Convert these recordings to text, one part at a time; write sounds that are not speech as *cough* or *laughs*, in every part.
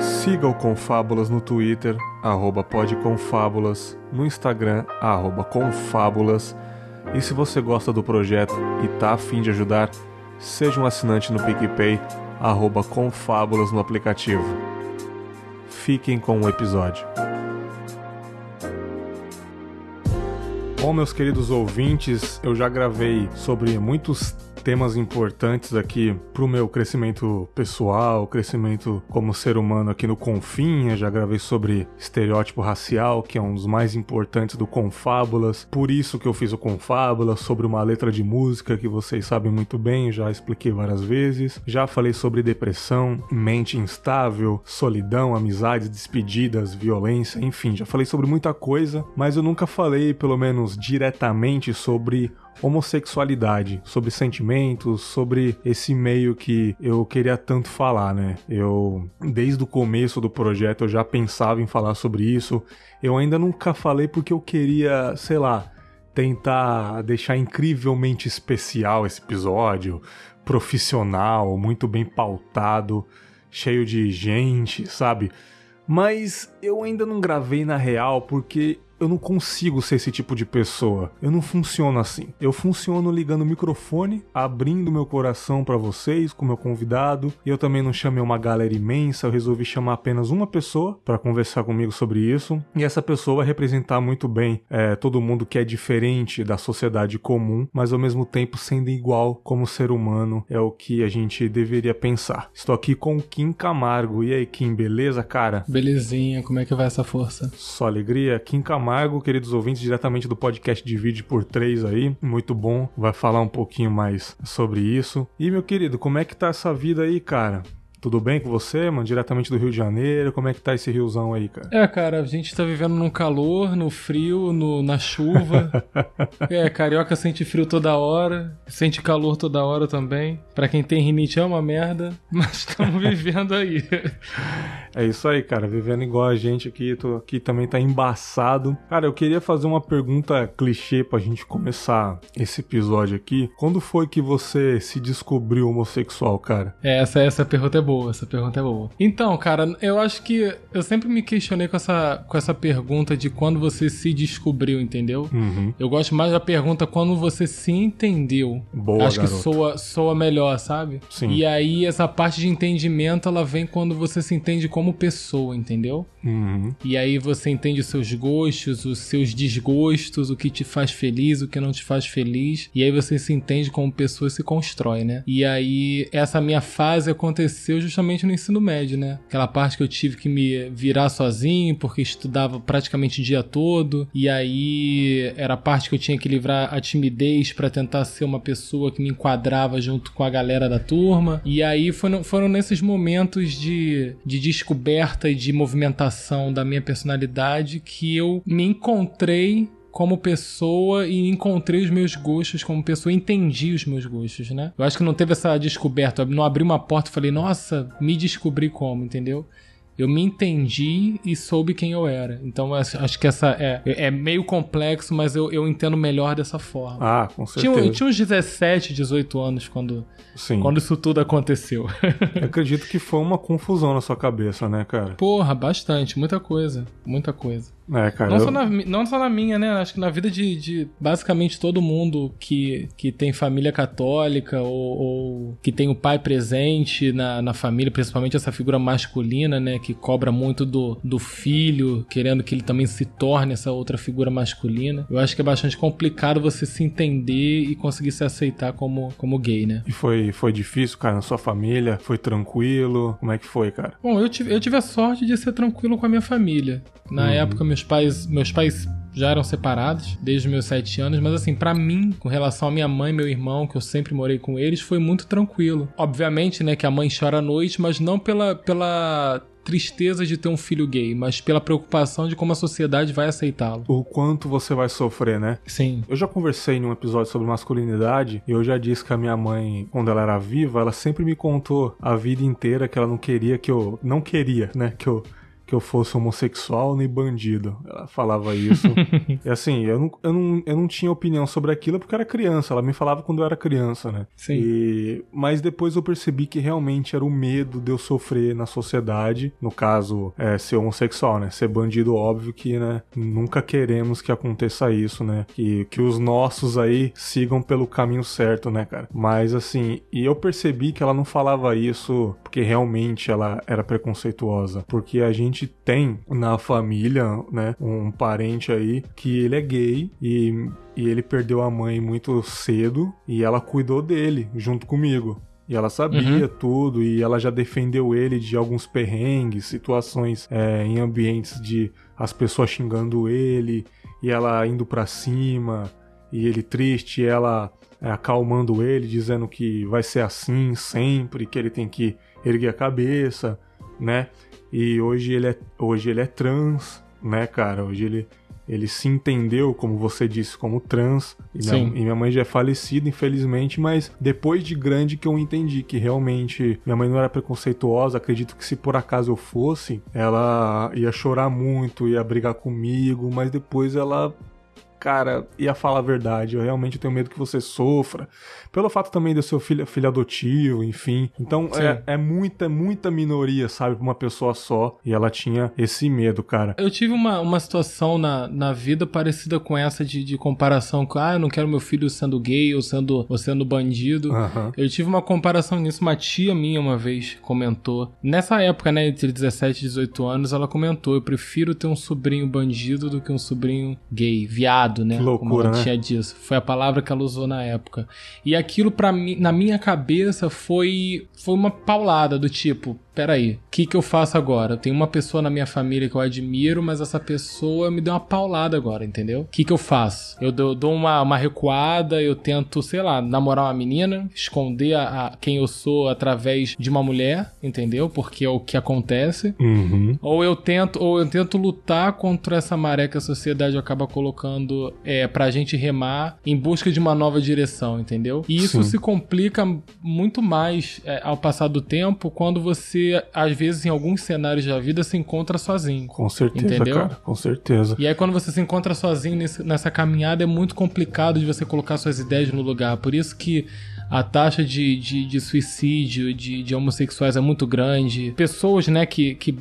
Siga o Confábulas no Twitter, arroba podconfábulas, no Instagram, arroba confábulas. E se você gosta do projeto e tá afim de ajudar, seja um assinante no PicPay, arroba confábulas no aplicativo. Fiquem com o episódio. Bom, meus queridos ouvintes, eu já gravei sobre muitos temas importantes aqui pro meu crescimento pessoal, crescimento como ser humano aqui no Confinha. Já gravei sobre estereótipo racial, que é um dos mais importantes do Confábulas. Por isso que eu fiz o Confábulas, sobre uma letra de música que vocês sabem muito bem, já expliquei várias vezes. Já falei sobre depressão, mente instável, solidão, amizades, despedidas, violência, enfim, já falei sobre muita coisa, mas eu nunca falei, pelo menos diretamente, sobre homossexualidade, sobre sentimentos, sobre esse meio que eu queria tanto falar, né? Eu, desde o começo do projeto, eu já pensava em falar sobre isso. Eu ainda nunca falei porque eu queria, sei lá, tentar deixar incrivelmente especial esse episódio, profissional, muito bem pautado, cheio de gente, sabe? Mas eu ainda não gravei na real porque eu não consigo ser esse tipo de pessoa. Eu não funciono assim. Eu funciono ligando o microfone, abrindo meu coração para vocês, com meu convidado. E eu também não chamei uma galera imensa, eu resolvi chamar apenas uma pessoa para conversar comigo sobre isso. E essa pessoa vai representar muito bem é, todo mundo que é diferente da sociedade comum, mas ao mesmo tempo sendo igual como ser humano, é o que a gente deveria pensar. Estou aqui com o Kim Camargo. E aí, Kim, beleza, cara? Belezinha, como é que vai essa força? Só alegria. Kim Camargo Camargo, queridos ouvintes, diretamente do podcast Divide por Três aí. Muito bom. Vai falar um pouquinho mais sobre isso. E, meu querido, como é que tá essa vida aí, cara? Tudo bem com você, mano? Diretamente do Rio de Janeiro, como é que tá esse riozão aí, cara? É, cara, a gente tá vivendo no calor, no frio, no, na chuva. *laughs* é, carioca sente frio toda hora, sente calor toda hora também. Pra quem tem rinite é uma merda, *laughs* mas estamos vivendo aí. *laughs* É isso aí, cara, vivendo igual a gente aqui, tô aqui também tá embaçado. Cara, eu queria fazer uma pergunta clichê pra gente começar esse episódio aqui. Quando foi que você se descobriu homossexual, cara? É, essa, essa pergunta é boa boa, essa pergunta é boa. Então, cara, eu acho que eu sempre me questionei com essa, com essa pergunta de quando você se descobriu, entendeu? Uhum. Eu gosto mais da pergunta quando você se entendeu. Boa, acho garoto. que soa, soa melhor, sabe? Sim. E aí, essa parte de entendimento, ela vem quando você se entende como pessoa, entendeu? Uhum. E aí você entende os seus gostos, os seus desgostos, o que te faz feliz, o que não te faz feliz. E aí você se entende como pessoa e se constrói, né? E aí, essa minha fase aconteceu justamente no ensino médio, né? Aquela parte que eu tive que me virar sozinho, porque estudava praticamente o dia todo, e aí era a parte que eu tinha que livrar a timidez para tentar ser uma pessoa que me enquadrava junto com a galera da turma. E aí foram, foram nesses momentos de, de descoberta e de movimentação da minha personalidade que eu me encontrei como pessoa e encontrei os meus gostos como pessoa, entendi os meus gostos, né? Eu acho que não teve essa descoberta, não abri uma porta e falei, nossa, me descobri como, entendeu? Eu me entendi e soube quem eu era. Então acho, que essa é, é meio complexo, mas eu, eu entendo melhor dessa forma. Ah, com certeza. Tinha, eu tinha uns 17, 18 anos quando, Sim. quando isso tudo aconteceu. Eu acredito que foi uma confusão na sua cabeça, né, cara? Porra, bastante, muita coisa, muita coisa. É, cara. Não, eu- só na, não só na minha, né? Acho que na vida de, de basicamente todo mundo que, que tem família católica ou, ou que tem o pai presente na, na família, principalmente essa figura masculina, né? Que cobra muito do, do filho, querendo que ele também se torne essa outra figura masculina. Eu acho que é bastante complicado você se entender e conseguir se aceitar como, como gay, né? E foi, foi difícil, cara, na sua família? Foi tranquilo? Como é que foi, cara? Bom, eu tive, eu tive a sorte de ser tranquilo com a minha família. Na Uhum. época, meus pais, meus pais já eram separados desde os meus sete anos, mas assim, pra mim, com relação à minha mãe e meu irmão, que eu sempre morei com eles, foi muito tranquilo. Obviamente, né, que a mãe chora à noite, mas não pela, pela tristeza de ter um filho gay, mas pela preocupação de como a sociedade vai aceitá-lo. O quanto você vai sofrer, né? Sim. Eu já conversei em um episódio sobre masculinidade e eu já disse que a minha mãe, quando ela era viva, ela sempre me contou a vida inteira que ela não queria que eu. Não queria, né? Que eu, que eu fosse homossexual nem bandido. Ela falava isso. *laughs* e assim, eu não, eu, não, eu não tinha opinião sobre aquilo porque eu era criança. Ela me falava quando eu era criança, né? Sim. E... Mas depois eu percebi que realmente era o medo de eu sofrer na sociedade. No caso, é, ser homossexual, né? Ser bandido, óbvio que, né? Nunca queremos que aconteça isso, né? Que, que os nossos aí sigam pelo caminho certo, né, cara? Mas assim, e eu percebi que ela não falava isso porque realmente ela era preconceituosa. Porque a gente tem na família, né, um parente aí que ele é gay e, e ele perdeu a mãe muito cedo e ela cuidou dele junto comigo. E ela sabia uhum. tudo e ela já defendeu ele de alguns perrengues, situações é, em ambientes de as pessoas xingando ele e ela indo para cima e ele triste, ela é, acalmando ele, dizendo que vai ser assim sempre, que ele tem que erguer a cabeça, né? E hoje ele é, hoje ele é trans, né, cara? Hoje ele, ele se entendeu, como você disse, como trans. E minha, e minha, mãe já é falecida, infelizmente, mas depois de grande que eu entendi que realmente minha mãe não era preconceituosa. Acredito que se por acaso eu fosse, ela ia chorar muito, ia brigar comigo, mas depois ela cara, ia falar a verdade. Eu realmente tenho medo que você sofra. Pelo fato também de ser filho, filho adotivo, enfim. Então é, é, muita, muita minoria, sabe, pra uma pessoa só. E ela tinha esse medo, cara. Eu tive uma, uma situação na, na vida parecida com essa de, de comparação com, ah, eu não quero meu filho sendo gay ou sendo, ou sendo bandido. Uhum. Eu tive uma comparação nisso. Uma tia minha uma vez comentou. Nessa época, né, entre 17 e 18 anos, ela comentou: eu prefiro ter um sobrinho bandido do que um sobrinho gay, viado né? Que loucura, Como ela né? tinha disso. Foi a palavra que ela usou na época. E aquilo para mim, na minha cabeça foi foi uma paulada do tipo, peraí, o que, que eu faço agora? Eu tenho uma pessoa na minha família que eu admiro, mas essa pessoa me deu uma paulada agora, entendeu? O que, que eu faço? Eu dou, dou uma, uma recuada, eu tento, sei lá, namorar uma menina, esconder a, a, quem eu sou através de uma mulher, entendeu? Porque é o que acontece. Uhum. Ou eu tento, ou eu tento lutar contra essa maré que a sociedade acaba colocando é, pra gente remar em busca de uma nova direção, entendeu? E isso Sim. se complica muito mais é, ao passar do tempo quando você às vezes, em alguns cenários da vida, se encontra sozinho. Com certeza, entendeu? cara. Com certeza. E aí, quando você se encontra sozinho nesse, nessa caminhada, é muito complicado de você colocar suas ideias no lugar. Por isso que a taxa de, de, de suicídio de, de, homossexuais é muito grande. Pessoas, né, que, que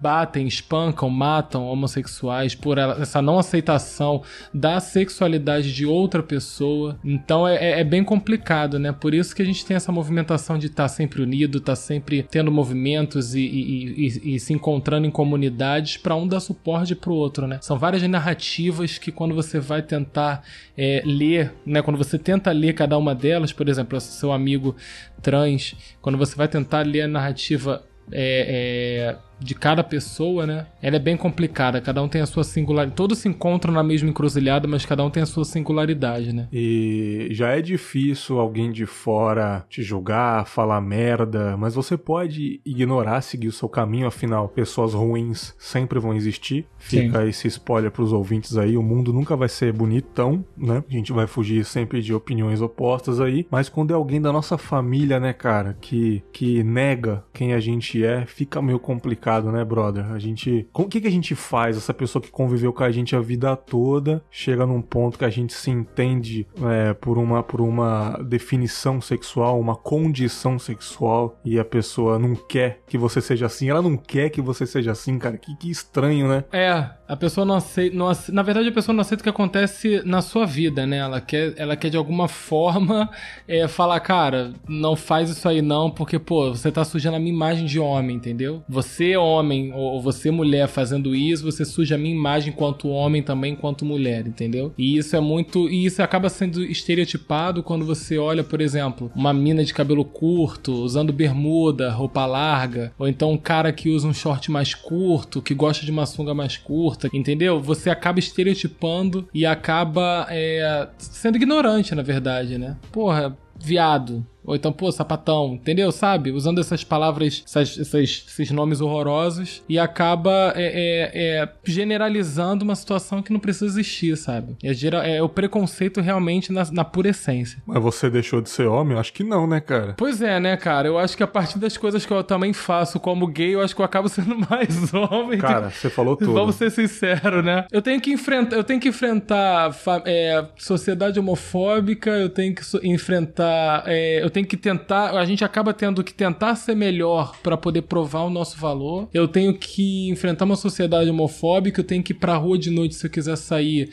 batem, espancam, matam homossexuais por essa não aceitação da sexualidade de outra pessoa. Então é, é, é, bem complicado, né? Por isso que a gente tem essa movimentação de estar tá sempre unido, estar tá sempre tendo movimentos e, e, e, e, se encontrando em comunidades para um dar suporte para o outro, né? São várias narrativas que quando você vai tentar é, ler, né? Quando você tenta ler cada uma delas, por exemplo, seu amigo trans, quando você vai tentar ler a narrativa é, é, de cada pessoa, né? Ela é bem complicada, cada um tem a sua singularidade. Todos se encontram na mesma encruzilhada, mas cada um tem a sua singularidade, né? E já é difícil alguém de fora te julgar, falar merda, mas você pode ignorar, seguir o seu caminho, afinal, pessoas ruins sempre vão existir. Fica Sim. esse spoiler pros ouvintes aí, o mundo nunca vai ser bonitão, né? A gente vai fugir sempre de opiniões opostas aí, mas quando é alguém da nossa família, né, cara, que, que nega quem a gente é, fica meio complicado complicado, né, brother? A gente. O que, que a gente faz? Essa pessoa que conviveu com a gente a vida toda chega num ponto que a gente se entende é, por, uma, por uma definição sexual, uma condição sexual, e a pessoa não quer que você seja assim. Ela não quer que você seja assim, cara. Que, que estranho, né? É, a pessoa não aceita, não aceita. Na verdade, a pessoa não aceita o que acontece na sua vida, né? Ela quer, ela quer de alguma forma *laughs* é, falar, cara, não faz isso aí não, porque, pô, você tá sujando a minha imagem de homem, entendeu? Você homem ou você mulher fazendo isso, você suja a minha imagem enquanto homem também, enquanto mulher, entendeu? E isso é muito. E isso acaba sendo estereotipado quando você olha, por exemplo, uma mina de cabelo curto, usando bermuda, roupa larga, ou então um cara que usa um short mais curto, que gosta de uma sunga mais curta, entendeu? Você acaba estereotipando e acaba é, sendo ignorante, na verdade, né? Porra, viado Ou então, pô, sapatão, entendeu? Sabe? Usando essas palavras, essas, essas, esses nomes horrorosos e acaba é, é, é, generalizando uma situação que não precisa existir, sabe? É, geral, é o preconceito realmente na, na pura essência. Mas você deixou de ser homem? Eu acho que não, né, cara? Pois é, né, cara? Eu acho que a partir das coisas que eu também faço como gay, eu acho que eu acabo *laughs* sendo mais homem. Cara, você falou tudo. Vamos ser sinceros, né? Eu tenho que enfrentar, eu tenho que enfrentar é, sociedade homofóbica, eu tenho que enfrentar, é, eu tenho que tentar, a gente acaba tendo que tentar ser melhor para poder provar o nosso valor. Eu tenho que enfrentar uma sociedade homofóbica, eu tenho que ir pra rua de noite se eu quiser sair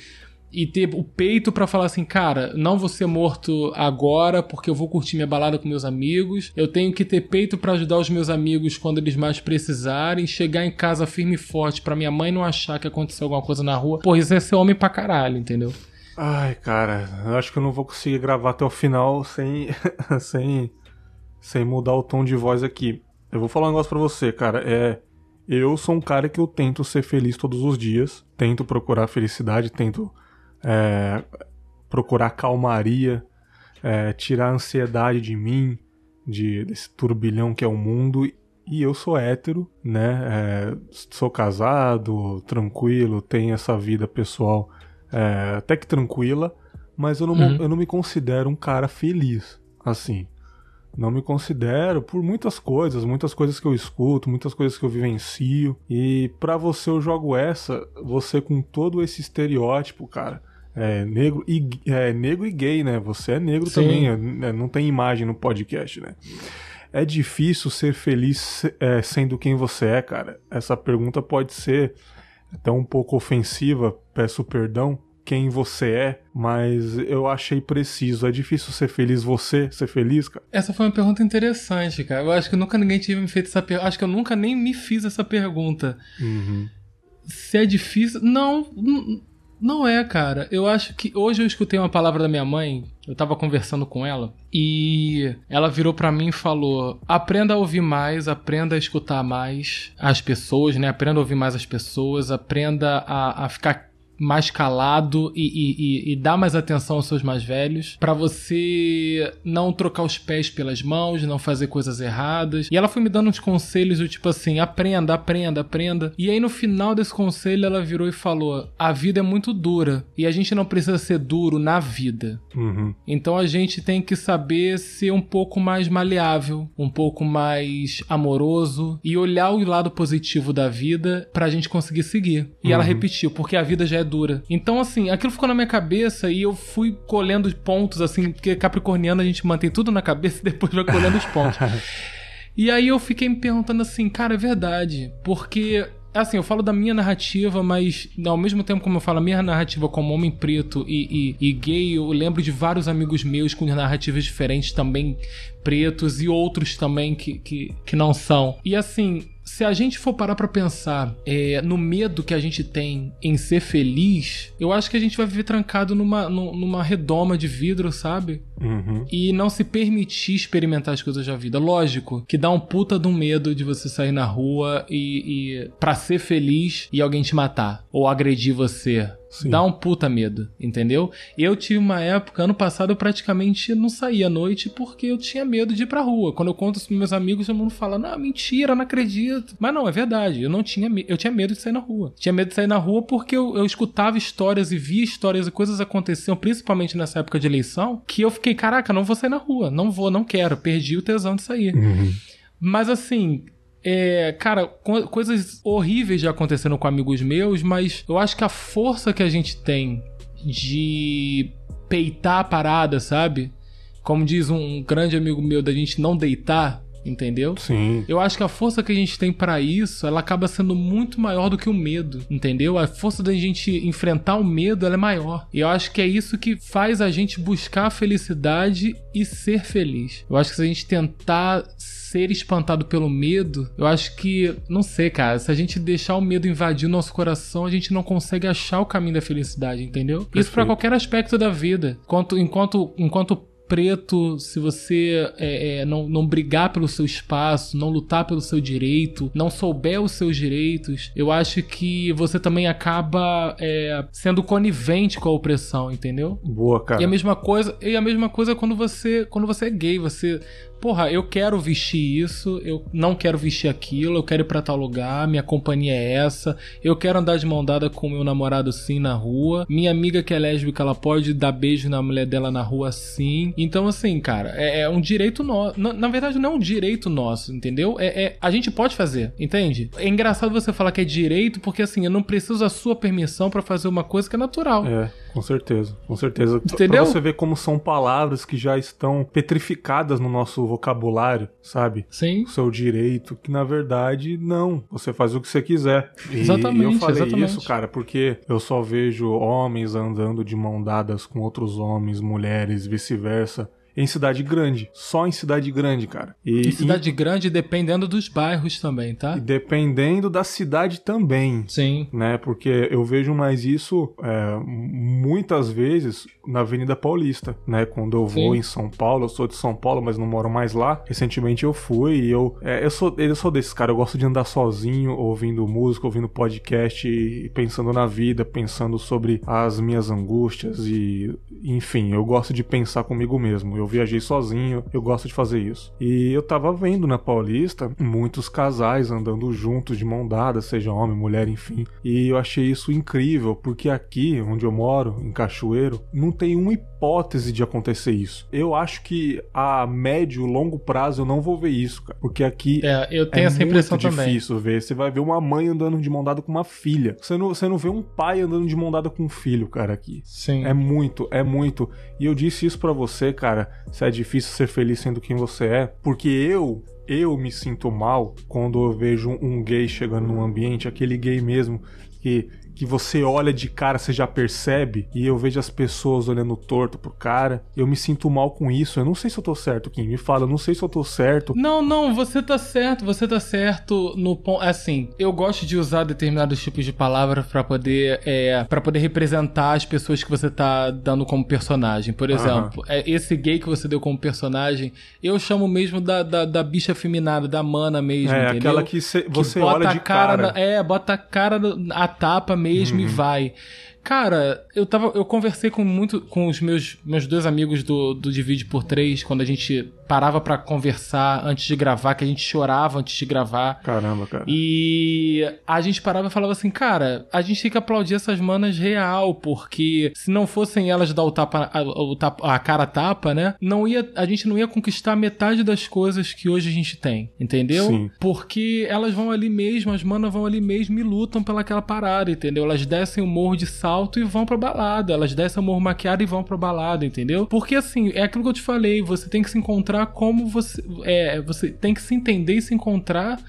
e ter o peito para falar assim, cara, não vou ser morto agora porque eu vou curtir minha balada com meus amigos. Eu tenho que ter peito para ajudar os meus amigos quando eles mais precisarem, chegar em casa firme e forte para minha mãe não achar que aconteceu alguma coisa na rua. Pô, isso é ser homem pra caralho, entendeu? Ai, cara, eu acho que eu não vou conseguir gravar até o final sem *laughs* sem sem mudar o tom de voz aqui. Eu vou falar um negócio para você, cara, é eu sou um cara que eu tento ser feliz todos os dias, tento procurar felicidade, tento é, procurar calmaria, é, tirar a ansiedade de mim, de, desse turbilhão que é o mundo. E eu sou hétero, né? É, sou casado, tranquilo, tenho essa vida pessoal é, até que tranquila, mas eu não, uhum. eu não me considero um cara feliz, assim. Não me considero por muitas coisas, muitas coisas que eu escuto, muitas coisas que eu vivencio. E para você eu jogo essa, você com todo esse estereótipo, cara é, negro, e, é, negro e gay, né? Você é negro Sim. também, é, né? não tem imagem no podcast, né? É difícil ser feliz é, sendo quem você é, cara? Essa pergunta pode ser até um pouco ofensiva, peço perdão, quem você é, mas eu achei preciso. É difícil ser feliz você, ser feliz, cara? Essa foi uma pergunta interessante, cara. Eu acho que nunca ninguém tinha me feito essa pergunta. Acho que eu nunca nem me fiz essa pergunta. Uhum. Se é difícil. Não. Não é, cara. Eu acho que hoje eu escutei uma palavra da minha mãe. Eu tava conversando com ela e ela virou para mim e falou: "Aprenda a ouvir mais, aprenda a escutar mais as pessoas, né? Aprenda a ouvir mais as pessoas, aprenda a, a ficar mais calado e, e, e, dar mais atenção aos seus mais velhos, para você não trocar os pés pelas mãos, não fazer coisas erradas. E ela foi me dando uns conselhos do tipo assim: aprenda, aprenda, aprenda. E aí no final desse conselho ela virou e falou: a vida é muito dura e a gente não precisa ser duro na vida. Uhum. Então a gente tem que saber ser um pouco mais maleável, um pouco mais amoroso e olhar o lado positivo da vida pra gente conseguir seguir. E uhum. ela repetiu: porque a vida já é dura. Então, assim, aquilo ficou na minha cabeça e eu fui colhendo pontos, assim, porque Capricorniano a gente mantém tudo na cabeça e depois vai colhendo os pontos. *laughs* e aí eu fiquei me perguntando assim, cara, é verdade. Porque Assim, eu falo da minha narrativa, mas ao mesmo tempo como eu falo a minha narrativa como homem preto e, e, e, gay, eu lembro de vários amigos meus com narrativas diferentes também pretos e outros também que, que, que não são. E assim, se a gente for parar pra pensar é, no medo que a gente tem em ser feliz, eu acho que a gente vai viver trancado numa, numa redoma de vidro, sabe? Uhum. E não se permitir experimentar as coisas da vida. Lógico que dá um puta do medo de você sair na rua e, e para ser feliz e alguém te matar ou agredir você Sim. Dá um puta medo, entendeu? Eu tive uma época, ano passado, eu praticamente não saía à noite porque eu tinha medo de ir pra rua. Quando eu conto isso pros meus amigos, todo mundo fala, não, mentira, não acredito. Mas não, é verdade. Eu não tinha eu tinha medo de sair na rua. Tinha medo de sair na rua porque eu, eu escutava histórias e via histórias e coisas aconteciam, principalmente nessa época de eleição, que eu fiquei, caraca, não vou sair na rua. Não vou, não quero. Perdi o tesão de sair. Uhum. Mas assim, é, cara, co coisas horríveis já aconteceram com amigos meus, mas eu acho que a força que a gente tem de peitar a parada, sabe? Como diz um grande amigo meu, da gente não deitar, entendeu? Sim. Eu acho que a força que a gente tem para isso, ela acaba sendo muito maior do que o medo, entendeu? A força da gente enfrentar o medo, ela é maior. E eu acho que é isso que faz a gente buscar a felicidade e ser feliz. Eu acho que se a gente tentar ser espantado pelo medo, eu acho que, não sei, cara, se a gente deixar o medo invadir o nosso coração, a gente não consegue achar o caminho da felicidade, entendeu? Perfeito. Isso para qualquer aspecto da vida. Enquanto, enquanto, enquanto preto, se você é, é, não, não brigar pelo seu espaço, não lutar pelo seu direito, não souber os seus direitos, eu acho que você também acaba é, sendo conivente com a opressão, entendeu? Boa, cara. E a mesma coisa, e a mesma coisa quando você, quando você é gay, você porra, eu quero vestir isso, eu não quero vestir aquilo, eu quero ir pra tal lugar, minha companhia é essa, eu quero andar de mão dada com meu namorado sim na rua, minha amiga que é lésbica, ela pode dar beijo na mulher dela na rua sim. Então, assim, cara, é, é um direito nosso. Na, na, verdade, não é um direito nosso, entendeu? É, é, a gente pode fazer, entende? É engraçado você falar que é direito, porque assim, eu não preciso da sua permissão para fazer uma coisa que é natural. É, com certeza, com certeza. Entendeu? Pra você ver como são palavras que já estão petrificadas no nosso vocabulário, sabe? Sim. O seu direito, que na verdade não. Você faz o que você quiser. E exatamente. eu falei exatamente. isso, cara, porque eu só vejo homens andando de mão dadas com outros homens, mulheres, vice-versa em cidade grande. Só em cidade grande, cara. E em cidade em... grande, dependendo dos bairros também, tá? Dependendo da cidade também. Sim. Né? Porque eu vejo mais isso é, muitas vezes na Avenida Paulista, né? Quando eu vou Sim. em São Paulo, eu sou de São Paulo, mas não moro mais lá. Recentemente eu fui e eu. É, eu sou eu sou desses, cara. Eu gosto de andar sozinho, ouvindo música, ouvindo podcast e pensando na vida, pensando sobre as minhas angústias e. Enfim, eu gosto de pensar comigo mesmo. Eu viajei sozinho, eu gosto de fazer isso. E eu tava vendo na Paulista muitos casais andando juntos, de mão dada, seja homem, mulher, enfim. E eu achei isso incrível, porque aqui, onde eu moro, em Cachoeiro, não tem uma hipótese de acontecer isso. Eu acho que a médio, longo prazo eu não vou ver isso, cara. Porque aqui é, eu tenho é essa impressão muito difícil também. ver. Você vai ver uma mãe andando de mão dada com uma filha. Você não, você não vê um pai andando de mão dada com um filho, cara, aqui. Sim. É muito, é muito. E eu disse isso para você, cara, se é difícil ser feliz sendo quem você é, porque eu eu me sinto mal quando eu vejo um gay chegando num ambiente, aquele gay mesmo que que você olha de cara, você já percebe, e eu vejo as pessoas olhando torto pro cara, eu me sinto mal com isso. Eu não sei se eu tô certo, Kim. Me fala, eu não sei se eu tô certo. Não, não, você tá certo, você tá certo no ponto. Assim, eu gosto de usar determinados tipos de palavras para poder é, para poder representar as pessoas que você tá dando como personagem. Por exemplo, é, esse gay que você deu como personagem, eu chamo mesmo da, da, da bicha feminada, da mana mesmo, é, entendeu? aquela que cê, você que olha de cara. cara. Na, é, bota a cara, a tapa mesmo uhum. e vai. Cara, eu tava. Eu conversei com muito com os meus, meus dois amigos do, do Divide por Três, quando a gente parava para conversar antes de gravar, que a gente chorava antes de gravar. Caramba, cara. E a gente parava e falava assim, cara, a gente tem que aplaudir essas manas real, porque se não fossem elas dar o tapa, a, o tapa, a cara tapa, né? Não ia, a gente não ia conquistar metade das coisas que hoje a gente tem, entendeu? Sim. Porque elas vão ali mesmo, as manas vão ali mesmo e lutam pelaquela parada, entendeu? Elas descem o morro de sal alto e vão pra balada. Elas descem amor maquiado e vão pra balada, entendeu? Porque assim, é aquilo que eu te falei, você tem que se encontrar como você. É, você tem que se entender e se encontrar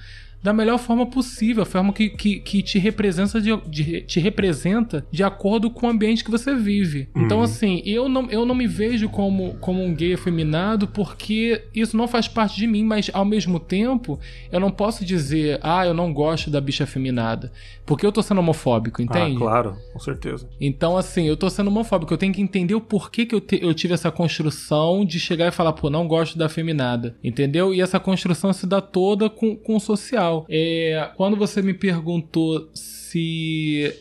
da melhor forma possível, a forma que, que, que te, representa de, de, te representa de acordo com o ambiente que você vive. Então, uhum. Então, assim, eu não, eu não me vejo como, como um gay afeminado porque isso não faz parte de mim, mas ao mesmo tempo, eu não posso dizer, ah, eu não gosto da bicha afeminada, porque eu tô sendo homofóbico, entende? Ah, claro, com certeza. Então, assim, eu tô sendo homofóbico, eu tenho que entender o porquê que eu, te, eu tive essa construção de chegar e falar, pô, não gosto da afeminada, entendeu? E essa construção se dá toda com, com o social É, quando você me perguntou se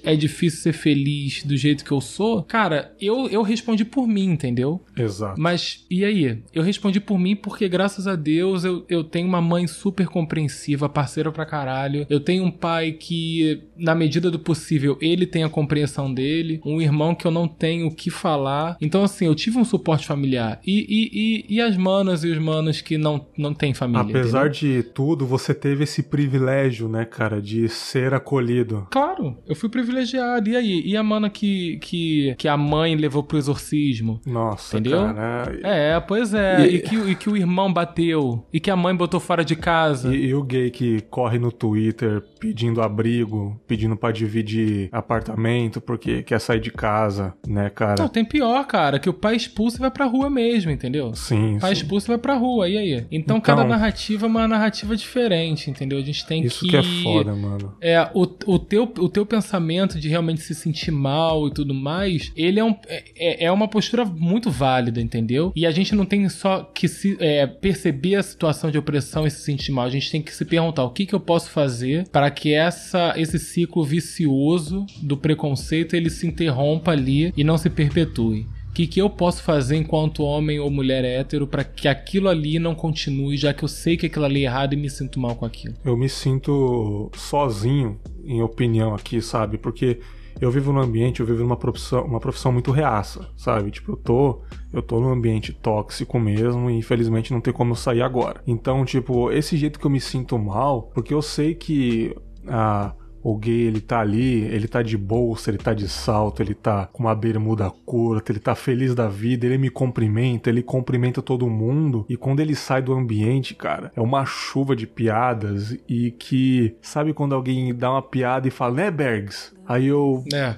é difícil ser feliz do jeito que eu sou, cara, eu, eu respondi por mim, entendeu? Exato. Mas e aí? Eu respondi por mim porque, graças a Deus, eu, eu tenho uma mãe super compreensiva, parceira pra caralho. Eu tenho um pai que, na medida do possível, ele tem a compreensão dele. Um irmão que eu não tenho o que falar. Então, assim, eu tive um suporte familiar. E, e, e, e as manas e os manos que não, não têm família. Apesar entendeu? de tudo, você teve esse privilégio, né, cara, de ser acolhido. Claro Claro, eu fui privilegiado. E aí? E a mana que, que, que a mãe levou pro exorcismo? Nossa, entendeu? Cara. É, pois é. E... E, que, e que o irmão bateu. E que a mãe botou fora de casa. E, e o gay que corre no Twitter pedindo abrigo, pedindo para dividir apartamento porque quer sair de casa, né, cara? Não, tem pior, cara, que o pai expulsa e vai pra rua mesmo, entendeu? Sim. O pai sim. expulsa e vai pra rua, e aí? Então, então, cada narrativa é uma narrativa diferente, entendeu? gente tem Isso que. que é foda, mano. É, o, o, teu, o teu pensamento de realmente se sentir mal e tudo mais, ele é, um, é, é uma postura muito válida, entendeu? E a gente não tem só que se, é, perceber a situação de opressão e se sentir mal, a gente tem que se perguntar o que, que eu posso fazer para que essa, esse ciclo vicioso do preconceito ele se interrompa ali e não se perpetue. Que, que eu posso fazer enquanto homem ou mulher hétero para que aquilo ali não continue, já que eu sei que aquilo ali é errado e me sinto mal com aquilo? Eu me sinto sozinho em opinião aqui, sabe? Porque eu vivo num ambiente, eu vivo numa profissão, uma profissão muito reaça, sabe? Tipo, eu tô, eu tô num ambiente tóxico mesmo e infelizmente não tem como eu sair agora. Então, tipo, esse jeito que eu me sinto mal, porque eu sei que a o gay, ele tá ali, ele tá de bolsa, ele tá de salto, ele tá com uma bermuda curta, ele tá feliz da vida, ele me cumprimenta, ele cumprimenta todo mundo. E quando ele sai do ambiente, cara, é uma chuva de piadas e que, sabe quando alguém dá uma piada e fala, né, Bergs? Aí eu. É.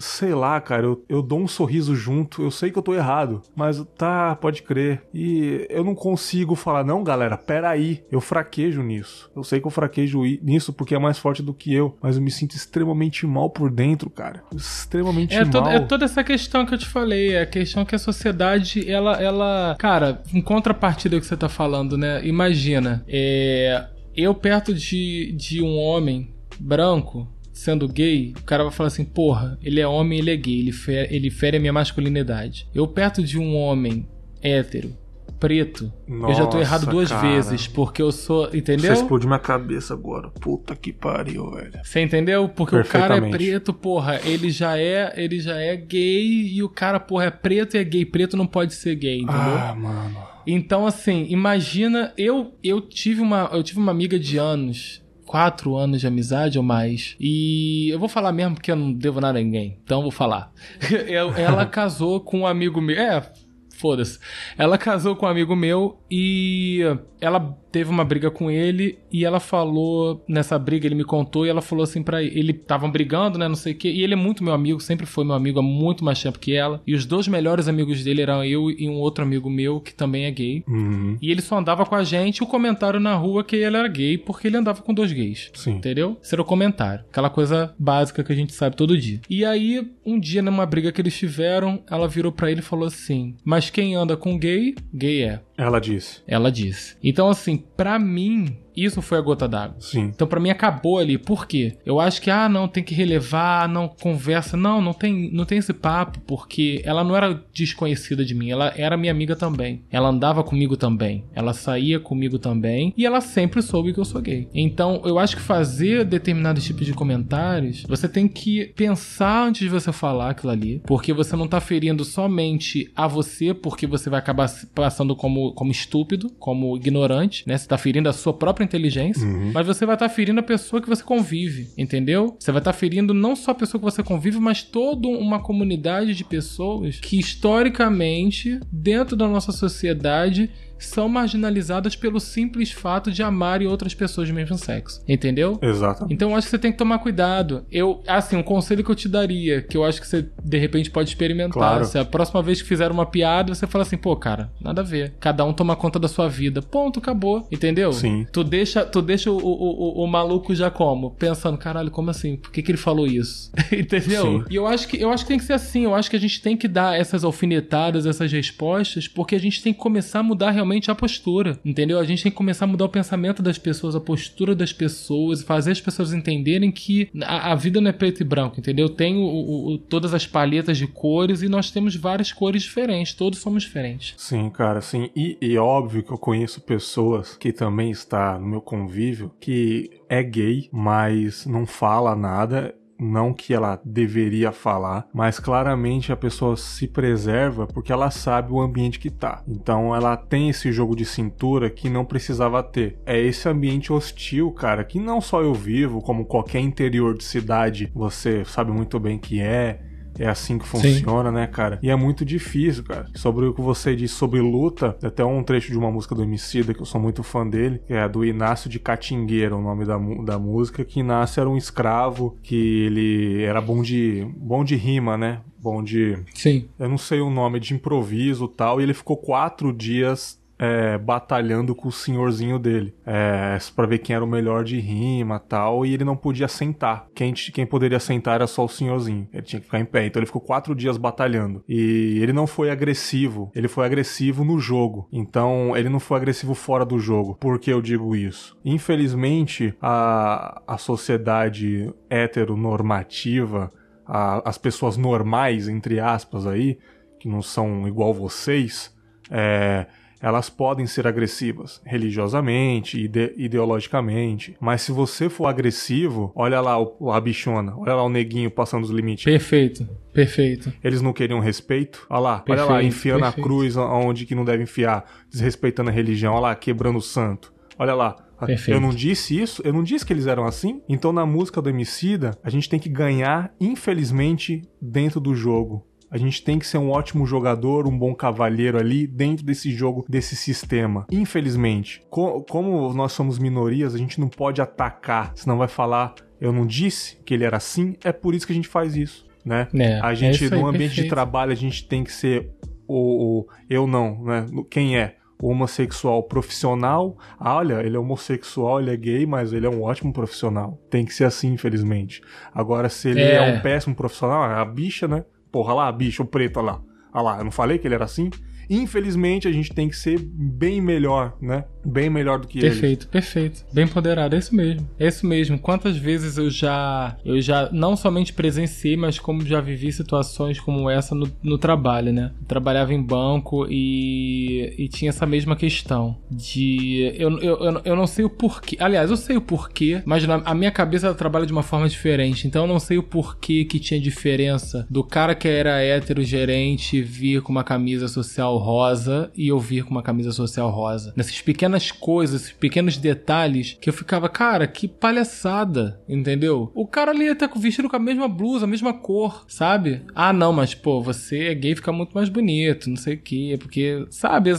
Sei lá, cara, eu, eu dou um sorriso junto, eu sei que eu tô errado, mas tá, pode crer. E eu não consigo falar, não, galera, peraí, eu fraquejo nisso. Eu sei que eu fraquejo nisso porque é mais forte do que eu, mas eu me sinto extremamente mal por dentro, cara. Extremamente é mal. Toda, é toda essa questão que eu te falei, é a questão que a sociedade, ela, ela. Cara, em contrapartida que você tá falando, né? Imagina, é. Eu perto de, de um homem branco, sendo gay, o cara vai falar assim: porra, ele é homem, ele é gay, ele fere, ele fere a minha masculinidade. Eu, perto de um homem hétero, preto, Nossa, eu já tô errado duas cara. vezes, porque eu sou. Entendeu? Você explodiu minha cabeça agora. Puta que pariu, velho. Você entendeu? Porque o cara é preto, porra, ele já é, ele já é gay e o cara, porra, é preto e é gay. Preto não pode ser gay, entendeu? Ah, mano. Então, assim, imagina, eu eu tive uma eu tive uma amiga de anos, quatro anos de amizade ou mais, e eu vou falar mesmo porque eu não devo nada a ninguém, então eu vou falar. *laughs* Ela casou com um amigo meu, é, foda-se. Ela casou com um amigo meu e ela teve uma briga com ele e ela falou nessa briga, ele me contou e ela falou assim pra ele, ele estavam brigando, né, não sei o que, e ele é muito meu amigo, sempre foi meu amigo há muito mais tempo que ela, e os dois melhores amigos dele eram eu e um outro amigo meu que também é gay. Uhum. E ele só andava com a gente o comentário na rua que ele era gay porque ele andava com dois gays. Sim. Entendeu? Era o comentário. Aquela coisa básica que a gente sabe todo dia. E aí, um dia, numa briga que eles tiveram, ela virou pra ele e falou assim: Mas quem anda com gay, gay é. Ela disse. Ela disse. Então, assim, pra mim, isso foi a gota d'água. Sim. Então, pra mim, acabou ali. Por quê? Eu acho que, ah, não, tem que relevar, não, conversa. Não, não tem, não tem esse papo, porque ela não era desconhecida de mim, ela era minha amiga também. Ela andava comigo também. Ela saía comigo também. E ela sempre soube que eu sou gay. Então, eu acho que fazer determinados tipos de comentários, você tem que pensar antes de você falar aquilo ali, porque você não tá ferindo somente a você, porque você vai acabar se passando como, como estúpido, como ignorante, né? Você tá ferindo a sua própria inteligência, mas você vai estar ferindo a pessoa que você convive, entendeu? Você vai estar ferindo não só a pessoa que você convive, mas toda uma comunidade de pessoas que historicamente, dentro da nossa sociedade, são marginalizadas pelo simples fato de amarem outras pessoas do mesmo sexo, entendeu? Exatamente. Então eu acho que você tem que tomar cuidado. Eu, assim, um conselho que eu te daria, que eu acho que você de repente pode experimentar. Claro. Se a próxima vez que fizer uma piada, você fala assim, pô, cara, nada a ver. Cada um toma conta da sua vida. Ponto, acabou. Entendeu? Sim. Tu deixa, tu deixa o, o, o, o maluco já como? Pensando, caralho, como assim? Por que, que ele falou isso? *laughs* Entendeu? Sim. E eu acho que eu acho que tem que ser assim. Eu acho que a gente tem que dar essas alfinetadas, essas respostas, porque a gente tem que começar a mudar realmente a postura. Entendeu? A gente tem que começar a mudar o pensamento das pessoas, a postura das pessoas, fazer as pessoas entenderem que a, a vida não é preto e branco, entendeu? Tem o- o- todas as palhetas de cores e nós temos várias cores diferentes. Todos somos diferentes. Sim, cara, sim. E, e óbvio que eu conheço pessoas que também está no meu convívio que é gay, mas não fala nada. Não que ela deveria falar, mas claramente a pessoa se preserva porque ela sabe o ambiente que tá. Então ela tem esse jogo de cintura que não precisava ter. É esse ambiente hostil, cara, que não só eu vivo, como qualquer interior de cidade, você sabe muito bem que é. É assim que funciona, né, cara? E é muito difícil, cara. Sobre o que você disse sobre luta, tem até um trecho de uma música do Emicida, que eu sou muito fã dele, que é do Inácio de Catingueira, o nome da, da música, que Inácio era um escravo, que ele era bom de, bom de rima, né? Bom de... Sim. Eu não sei o nome, de improviso e tal, e ele ficou quatro dias é, batalhando com o senhorzinho dele. É, pra ver quem era o melhor de rima tal. E ele não podia sentar. Quem, quem poderia sentar era só o senhorzinho. Ele tinha que ficar em pé. Então ele ficou quatro dias batalhando. E ele não foi agressivo. Ele foi agressivo no jogo. Então ele não foi agressivo fora do jogo. Por que eu digo isso? Infelizmente, a, a sociedade heteronormativa, a, as pessoas normais, entre aspas, aí, que não são igual vocês, é, elas podem ser agressivas religiosamente, ide ideologicamente, mas se você for agressivo, olha lá o, a bichona, olha lá o neguinho passando os limites. Perfeito, perfeito. Eles não queriam respeito? Olha lá, perfeito, olha lá, enfiando perfeito. a cruz onde que não deve enfiar, desrespeitando a religião, olha lá, quebrando o santo. Olha lá, Perfeito. Eu não disse isso, eu não disse que eles eram assim. Então na música do Emicida, a gente tem que ganhar, infelizmente, dentro do jogo. A gente tem que ser um ótimo jogador, um bom cavalheiro ali dentro desse jogo, desse sistema. Infelizmente, co como nós somos minorias, a gente não pode atacar, senão vai falar, eu não disse que ele era assim, é por isso que a gente faz isso, né? É, a gente, é no ambiente perfeito. de trabalho, a gente tem que ser o, o eu não, né? Quem é? o homossexual profissional. Ah, olha, ele é homossexual, ele é gay, mas ele é um ótimo profissional. Tem que ser assim, infelizmente. Agora, se ele é, é um péssimo profissional, é a bicha, né? Porra lá, bicho preto lá. Ah lá, eu não falei que ele era assim? Infelizmente, a gente tem que ser bem melhor, né? bem melhor do que perfeito, eles. Perfeito, perfeito. Bem ponderado, é isso mesmo. É isso mesmo. Quantas vezes eu já eu já não somente presenciei, mas como já vivi situações como essa no, no trabalho, né? Trabalhava em banco e, e tinha essa mesma questão de eu, eu, eu, eu não sei o porquê. Aliás, eu sei o porquê, mas na, a minha cabeça trabalha de uma forma diferente. Então eu não sei o porquê que tinha diferença do cara que era hétero gerente vir com uma camisa social rosa e eu vir com uma camisa social rosa. Nessas pequenas coisas, pequenos detalhes que eu ficava, cara, que palhaçada, entendeu? O cara ali tá vestido com a mesma blusa, a mesma cor, sabe? Ah, não, mas pô, você é gay, fica muito mais bonito, não sei o quê, porque, sabe?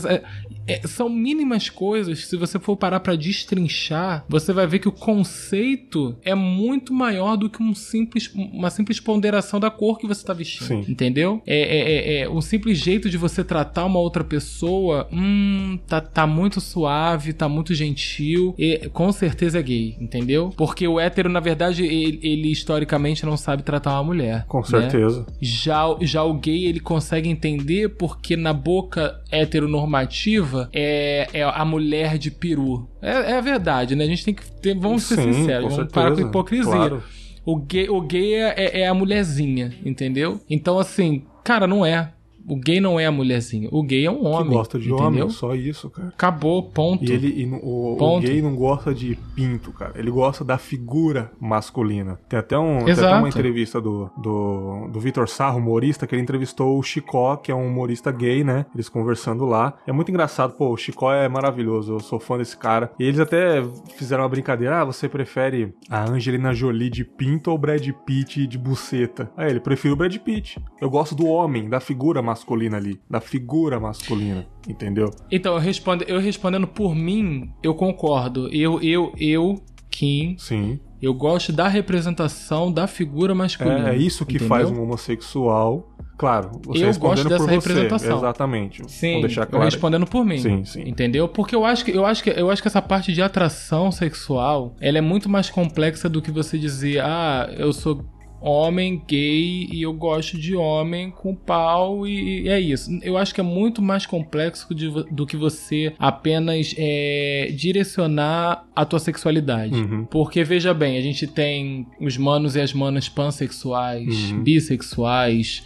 É, é, são mínimas coisas. Se você for parar para destrinchar, você vai ver que o conceito é muito maior do que um simples, uma simples ponderação da cor que você tá vestindo. Sim. Entendeu? É, é, é, é, um simples jeito de você tratar uma outra pessoa. Hum, tá, tá muito suave, tá muito gentil. E com certeza é gay, entendeu? Porque o hétero, na verdade, ele, ele historicamente não sabe tratar uma mulher. Com né? certeza. Já, já o gay, ele consegue entender porque na boca heteronormativa é, é a mulher de peru. É, é a verdade, né? A gente tem que ter. Vamos ser Sim, sinceros, vamos certeza, parar com hipocrisia. Claro. O gay, o gay é, é a mulherzinha, entendeu? Então, assim, cara, não é. O gay não é a mulherzinha. O gay é um homem. Que gosta de entendeu? homem, só isso, cara. Acabou, ponto. E ele e o, ponto. o gay não gosta de pinto, cara. Ele gosta da figura masculina. Tem até, um, tem até uma entrevista do, do, do Vitor Sarro, humorista, que ele entrevistou o Chicó, que é um humorista gay, né? Eles conversando lá. É muito engraçado, pô, o Chicó é maravilhoso. Eu sou fã desse cara. E eles até fizeram uma brincadeira. Ah, você prefere a Angelina Jolie de pinto ou Brad Pitt de buceta? Aí ele, prefiro o Brad Pitt. Eu gosto do homem, da figura masculina masculina ali, da figura masculina, entendeu? Então, eu, respondo, eu respondendo por mim, eu concordo. Eu, eu, eu, Kim. Sim. Eu gosto da representação da figura masculina. É, é isso que entendeu? faz um homossexual. Claro, você eu respondendo gosto dessa por representação. Você, exatamente. Sim, deixar claro. respondendo por mim. Sim, sim. Entendeu? Porque eu acho que eu acho que eu acho que essa parte de atração sexual, ela é muito mais complexa do que você dizer, ah, eu sou homem gay e eu gosto de homem com pau e, e é isso. Eu acho que é muito mais complexo de, do que você apenas é, direcionar a tua sexualidade. Uhum. Porque veja bem, a gente tem os manos e as manas pansexuais, uhum. bissexuais,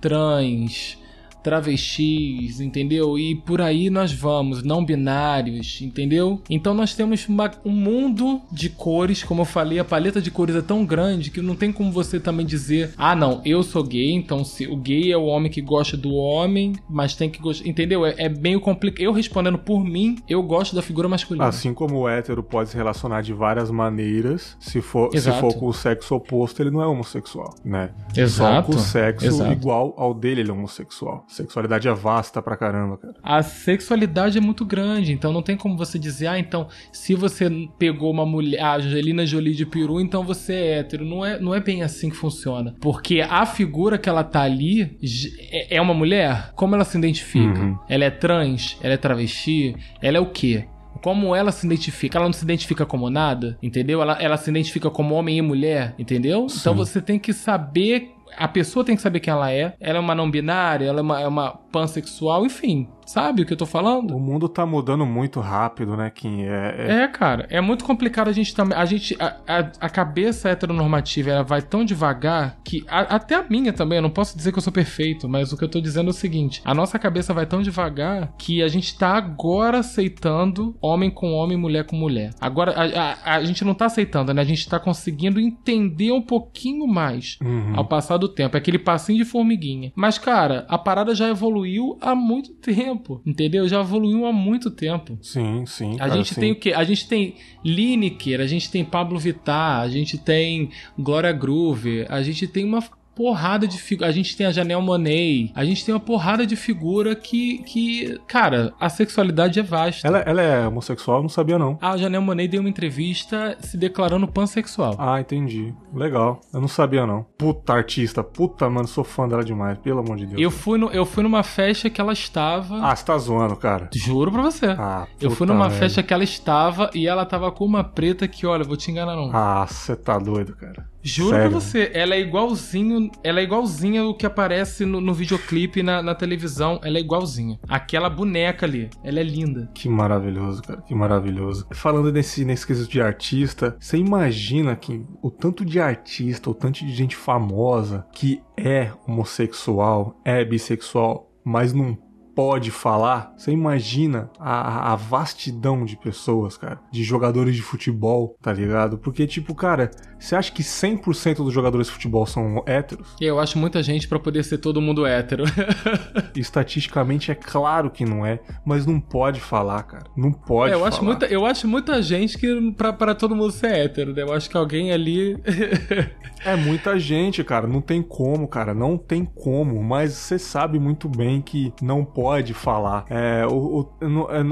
trans travestis, entendeu? E por aí nós vamos, não binários, entendeu? Então nós temos uma, um mundo de cores, como eu falei, a paleta de cores é tão grande que não tem como você também dizer, ah, não, eu sou gay, então se o gay é o homem que gosta do homem, mas tem que gostar, entendeu? É, é meio complicado. Eu respondendo por mim, eu gosto da figura masculina. Assim como o hétero pode se relacionar de várias maneiras, se for, se for com o sexo oposto, ele não é homossexual, né? Exato. Só com o sexo Exato. igual ao dele, ele é homossexual Sexualidade é vasta pra caramba, cara. A sexualidade é muito grande, então não tem como você dizer, ah, então, se você pegou uma mulher, a Angelina Jolie de peru, então você é hétero. Não é, não é bem assim que funciona. Porque a figura que ela tá ali é, é uma mulher? Como ela se identifica? Uhum. Ela é trans? Ela é travesti? Ela é o quê? como ela se identifica. Ela não se identifica como nada, entendeu? Ela, ela se identifica como homem e mulher, entendeu? Então Sim. Então você tem que saber. A pessoa tem que saber quem ela é. Ela é uma não binária, ela é uma, é uma pansexual, enfim. Sabe o que eu tô falando? O mundo tá mudando muito rápido, né, Kim? É, é... é cara. É muito complicado a gente também. A gente. A, a, a, cabeça heteronormativa ela vai tão devagar que. A, até a minha também, eu não posso dizer que eu sou perfeito, mas o que eu tô dizendo é o seguinte: a nossa cabeça vai tão devagar que a gente tá agora aceitando homem com homem, mulher com mulher. Agora, a, a, gente não tá aceitando, né? A gente tá conseguindo entender um pouquinho mais uhum. ao passar do tempo. É aquele passinho de formiguinha. Mas, cara, a parada já evoluiu há muito *laughs* tempo tempo, entendeu? Já evoluiu há muito tempo. Sim, sim. A cara, gente sim. tem o quê? A gente tem Lineker, a gente tem Pablo Vittar, a gente tem Gloria Groove, a gente tem uma porrada de figura. A gente tem a Janelle Monet, a gente tem uma porrada de figura que, que cara, a sexualidade é vasta. Ela, ela é homossexual? Não sabia, não. A Janelle Monet deu uma entrevista se declarando pansexual. Ah, entendi. Legal. Eu não sabia, não. Puta artista. Puta, mano, sou fã dela demais. Pelo amor de Deus. Eu fui, no, eu fui numa festa que ela estava. Ah, você tá zoando, cara. Juro pra você. Ah, eu fui numa velho. festa que ela estava e ela tava com uma preta que, olha, vou te enganar, não. Ah, você tá doido, cara. Juro Sério? pra você, ela é igualzinho, ela é igualzinha o que aparece no, no videoclipe na, na, televisão, ela é igualzinha. Aquela boneca ali, ela é linda. Que maravilhoso, cara, que maravilhoso. Falando nesse, nesse quesito de artista, você imagina que o tanto de artista, o tanto de gente famosa que é homossexual, é bissexual, mas não pode falar, você imagina a, a, vastidão de pessoas, cara, de jogadores de futebol, tá ligado? Porque, tipo, cara, você acha que 100% dos jogadores de futebol são héteros? Eu acho muita gente para poder ser todo mundo hétero. *laughs* Estatisticamente é claro que não é, mas não pode falar, cara. Não pode é, eu falar. Acho muita, eu acho muita gente que para todo mundo ser hétero, né? Eu acho que alguém ali. *laughs* é muita gente, cara. Não tem como, cara. Não tem como. Mas você sabe muito bem que não pode falar. É, o,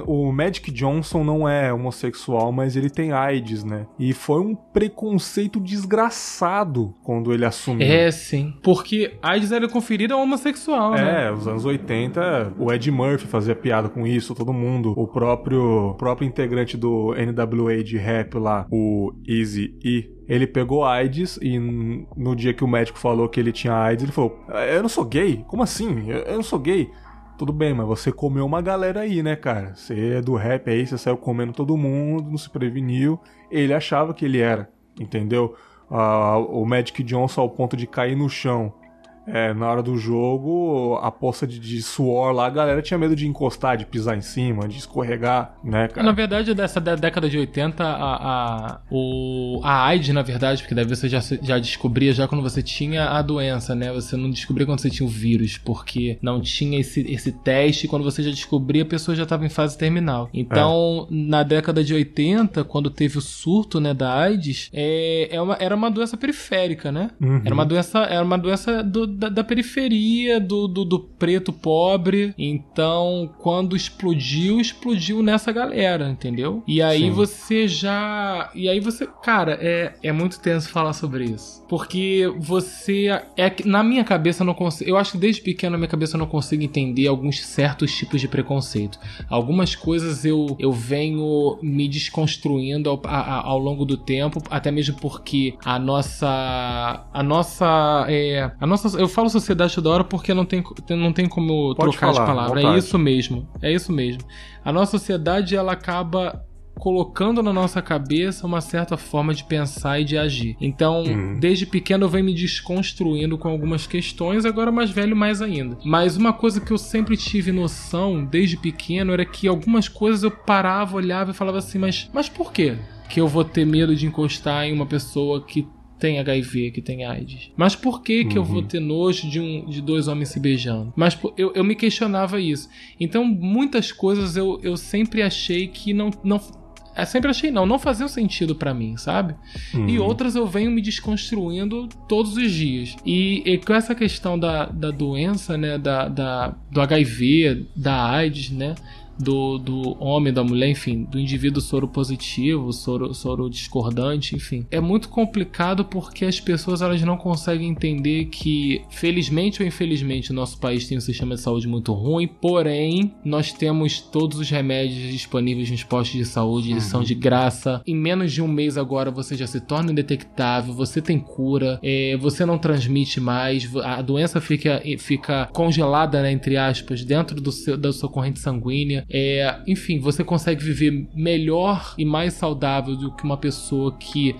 o, o Magic Johnson não é homossexual, mas ele tem AIDS, né? E foi um preconceito desgraçado quando ele assumiu. É, sim. Porque AIDS era conferida ao homossexual, é, né? É, os anos 80, o Ed Murphy fazia piada com isso, todo mundo. O próprio, próprio integrante do NWA de rap lá, o Easy E, ele pegou AIDS e no dia que o médico falou que ele tinha AIDS, ele falou: Eu não sou gay? Como assim? Eu não sou gay. Tudo bem, mas você comeu uma galera aí, né, cara? Você é do rap aí, você saiu comendo todo mundo, não se preveniu. Ele achava que ele era, entendeu? Uh, o Magic Johnson ao ponto de cair no chão é, na hora do jogo, a poça de, de, suor lá, a galera tinha medo de encostar, de pisar em cima, de escorregar, né, cara? Na verdade, dessa década de 80, a, a, o, a AIDS, na verdade, porque daí você já, já descobria já quando você tinha a doença, né? Você não descobria quando você tinha o vírus, porque não tinha esse, esse teste, quando você já descobria, a pessoa já estava em fase terminal. Então, é. na década de 80, quando teve o surto, né, da AIDS, é, é uma, era uma doença periférica, né? Uhum. Era uma doença, era uma doença do, da, da periferia, do, do, do, preto pobre. Então, quando explodiu, explodiu nessa galera, entendeu? E aí Sim. você já. E aí você. Cara, é, é muito tenso falar sobre isso. Porque você. É, na minha cabeça eu não consigo. Eu acho que desde pequeno na minha cabeça eu não consigo entender alguns certos tipos de preconceito. Algumas coisas eu, eu venho me desconstruindo ao, a, ao longo do tempo, até mesmo porque a nossa. A nossa. É, a nossa. Eu falo sociedade toda hora porque não tem, não tem como Pode trocar falar, de palavra. É isso mesmo. É isso mesmo. A nossa sociedade ela acaba colocando na nossa cabeça uma certa forma de pensar e de agir. Então, uhum. desde pequeno eu venho me desconstruindo com algumas questões, agora mais velho mais ainda. Mas uma coisa que eu sempre tive noção desde pequeno era que algumas coisas eu parava, olhava e falava assim, mas mas por quê? Que eu vou ter medo de encostar em uma pessoa que tem HIV, que tem AIDS. Mas por que que uhum. eu vou uhum. ter nojo de, um, de dois homens se beijando? Mas eu, eu me questionava isso. Então, muitas coisas eu, eu sempre achei que não, não é, sempre achei não, não fazia sentido para mim, sabe? Uhum. E outras eu venho me desconstruindo todos os dias. E, e com essa questão da, da doença, né, da, da, do HIV, da AIDS, né? Do, do homem, da mulher, enfim, do indivíduo soro positivo, soro, soro discordante, enfim. É muito complicado porque as pessoas elas não conseguem entender que, felizmente ou infelizmente, o nosso país tem um sistema de saúde muito ruim, porém, nós temos todos os remédios disponíveis nos postos de saúde, eles uhum. são de graça. Em menos de um mês agora você já se torna indetectável, você tem cura, é, você não transmite mais, a doença fica, fica congelada, né, entre aspas, dentro do seu, da sua corrente sanguínea. É, enfim, você consegue viver melhor e mais saudável do que uma pessoa que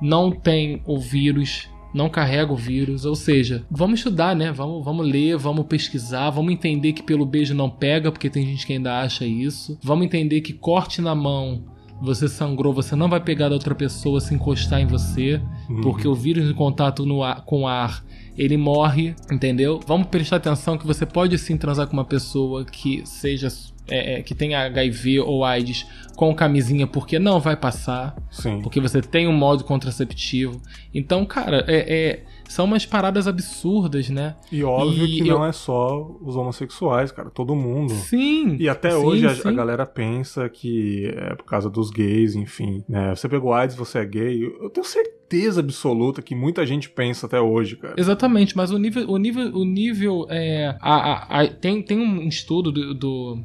não tem o vírus, não carrega o vírus. Ou seja, vamos estudar, né? Vamos, vamos ler, vamos pesquisar, vamos entender que pelo beijo não pega, porque tem gente que ainda acha isso. Vamos entender que corte na mão você sangrou, você não vai pegar da outra pessoa se encostar em você, uhum. porque o vírus em contato no ar, com o ar ele morre, entendeu? Vamos prestar atenção que você pode sim transar com uma pessoa que seja é, é, que tem HIV ou AIDS com camisinha porque não vai passar. Sim. Porque você tem um modo contraceptivo. Então, cara, é, é são umas paradas absurdas, né? E óbvio e que eu... não é só os homossexuais, cara, todo mundo. Sim. E até sim, hoje a, a, galera pensa que é por causa dos gays, enfim, né? Você pegou AIDS, você é gay. Eu tenho certeza absoluta que muita gente pensa até hoje, cara. Exatamente, mas o nível, o nível, o nível é, a, a, a tem, tem um estudo do, do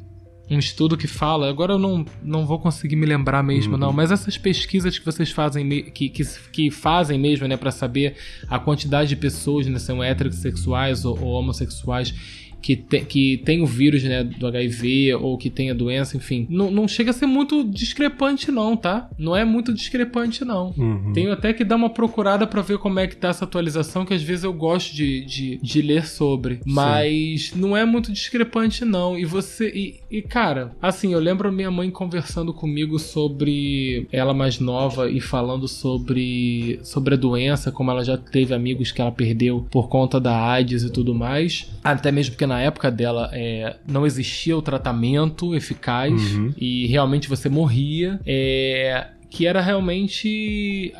um estudo que fala, agora eu não, não vou conseguir me lembrar mesmo, uhum. não, mas essas pesquisas que vocês fazem, que, que, que fazem mesmo, né, para saber a quantidade de pessoas, né, são heterossexuais ou, ou homossexuais, que, te, que tem o vírus né, do HIV ou que tem a doença, enfim. Não, não chega a ser muito discrepante, não, tá? Não é muito discrepante, não. Uhum. Tenho até que dar uma procurada para ver como é que tá essa atualização, que às vezes eu gosto de, de, de ler sobre. Mas Sim. não é muito discrepante, não. E você. E, e, cara, assim, eu lembro minha mãe conversando comigo sobre ela mais nova e falando sobre, sobre a doença, como ela já teve amigos que ela perdeu por conta da AIDS e tudo mais. Até mesmo porque na época dela é, não existia o tratamento eficaz uhum. e realmente você morria. É, que era realmente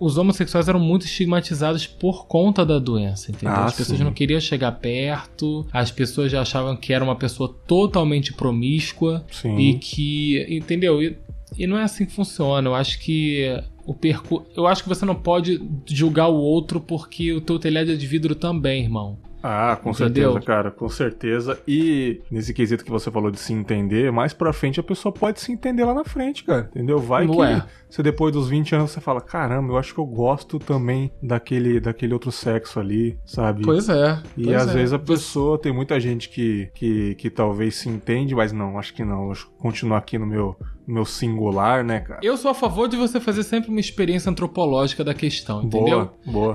os homossexuais eram muito estigmatizados por conta da doença, entendeu? Ah, as pessoas sim. não queriam chegar perto, as pessoas já achavam que era uma pessoa totalmente promíscua sim. e que, entendeu? E, e não é assim que funciona. Eu acho que o percurso, eu acho que você não pode julgar o outro porque o teu telhado é de vidro também, irmão. Ah, com Entendeu? certeza, cara, com certeza. E nesse quesito que você falou de se entender, mais pra frente a pessoa pode se entender lá na frente, cara. Entendeu? Vai Não que é. você depois dos 20 anos você fala, caramba, eu acho que eu gosto também daquele, daquele outro sexo ali, sabe? Pois é. E pois às é. vezes a pessoa, tem muita gente que, que, que talvez se entende, mas não, acho que não. Acho que continuar aqui no meu, meu singular, né, cara? Eu sou a favor de você fazer sempre uma experiência antropológica da questão, entendeu? Boa, boa.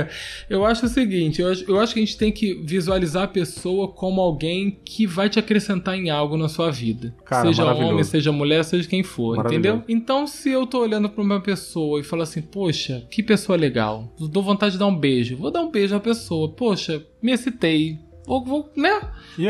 *laughs* eu acho o seguinte, eu acho, eu acho que a gente tem que visualizar a pessoa como alguém que vai te acrescentar em algo na sua vida. Cara, seja homem, seja mulher, seja quem for, entendeu? Então, se eu tô olhando pra uma pessoa e falo assim, poxa, que pessoa legal, dou vontade de dar um beijo, vou dar um beijo à pessoa, poxa, me excitei, Vou, vou, né?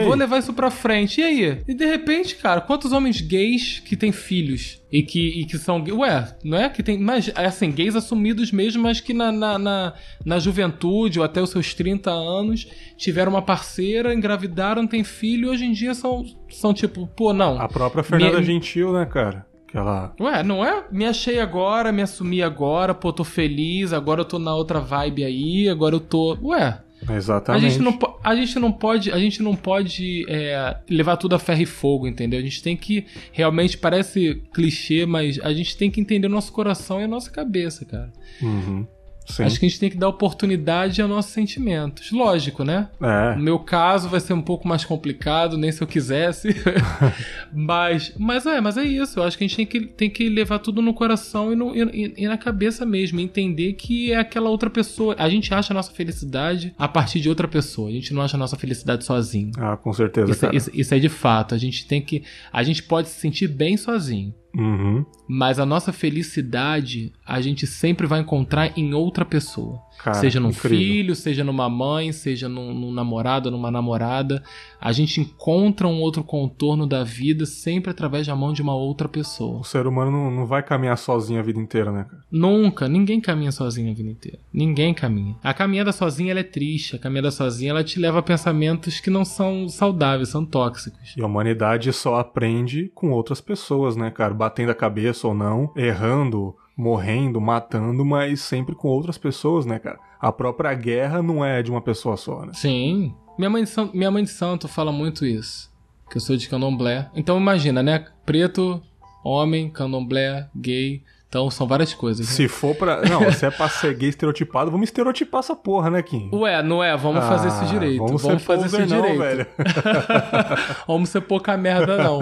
Vou levar isso pra frente. E aí? E de repente, cara, quantos homens gays que têm filhos e que, e que são. Ué, não é? Que tem. Mas, assim, gays assumidos mesmo, mas que na, na, na, na juventude ou até os seus 30 anos tiveram uma parceira, engravidaram, têm filho e hoje em dia são, são tipo, pô, não. A própria Fernanda me... Gentil, né, cara? Aquela... Ué, não é? Me achei agora, me assumi agora, pô, tô feliz, agora eu tô na outra vibe aí, agora eu tô. Ué. Exatamente. A gente não, a gente não pode, a gente não pode é, levar tudo a ferro e fogo, entendeu? A gente tem que realmente parece clichê, mas a gente tem que entender o nosso coração e a nossa cabeça, cara. Uhum. Sim. Acho que a gente tem que dar oportunidade aos nossos sentimentos. Lógico, né? É. No meu caso vai ser um pouco mais complicado, nem se eu quisesse. *laughs* mas, mas é, mas é isso. Eu acho que a gente tem que, tem que levar tudo no coração e, no, e, e na cabeça mesmo. Entender que é aquela outra pessoa. A gente acha a nossa felicidade a partir de outra pessoa. A gente não acha a nossa felicidade sozinho. Ah, com certeza. Isso, é, isso, isso é de fato. A gente tem que. A gente pode se sentir bem sozinho. Uhum. Mas a nossa felicidade a gente sempre vai encontrar em outra pessoa. Cara, seja num incrível. filho, seja numa mãe, seja num, num namorado, numa namorada. A gente encontra um outro contorno da vida sempre através da mão de uma outra pessoa. O ser humano não, não vai caminhar sozinho a vida inteira, né, cara? Nunca, ninguém caminha sozinho a vida inteira. Ninguém caminha. A caminhada sozinha ela é triste, a caminhada sozinha ela te leva a pensamentos que não são saudáveis, são tóxicos. E a humanidade só aprende com outras pessoas, né, cara? Batendo a cabeça ou não, errando, morrendo, matando, mas sempre com outras pessoas, né, cara? A própria guerra não é de uma pessoa só, né? Sim. Minha mãe de santo, minha mãe de santo fala muito isso. Que eu sou de candomblé. Então imagina, né? Preto, homem, candomblé, gay. Então são várias coisas. né? Se for pra. Não, se é pra ser gay estereotipado, vamos estereotipar essa porra, né, Kim? Ué, não é? Vamos fazer isso Ah, direito. Vamos, Vamos, ser fazer isso não, direito. velho. *laughs* Vamos ser pouca merda, não.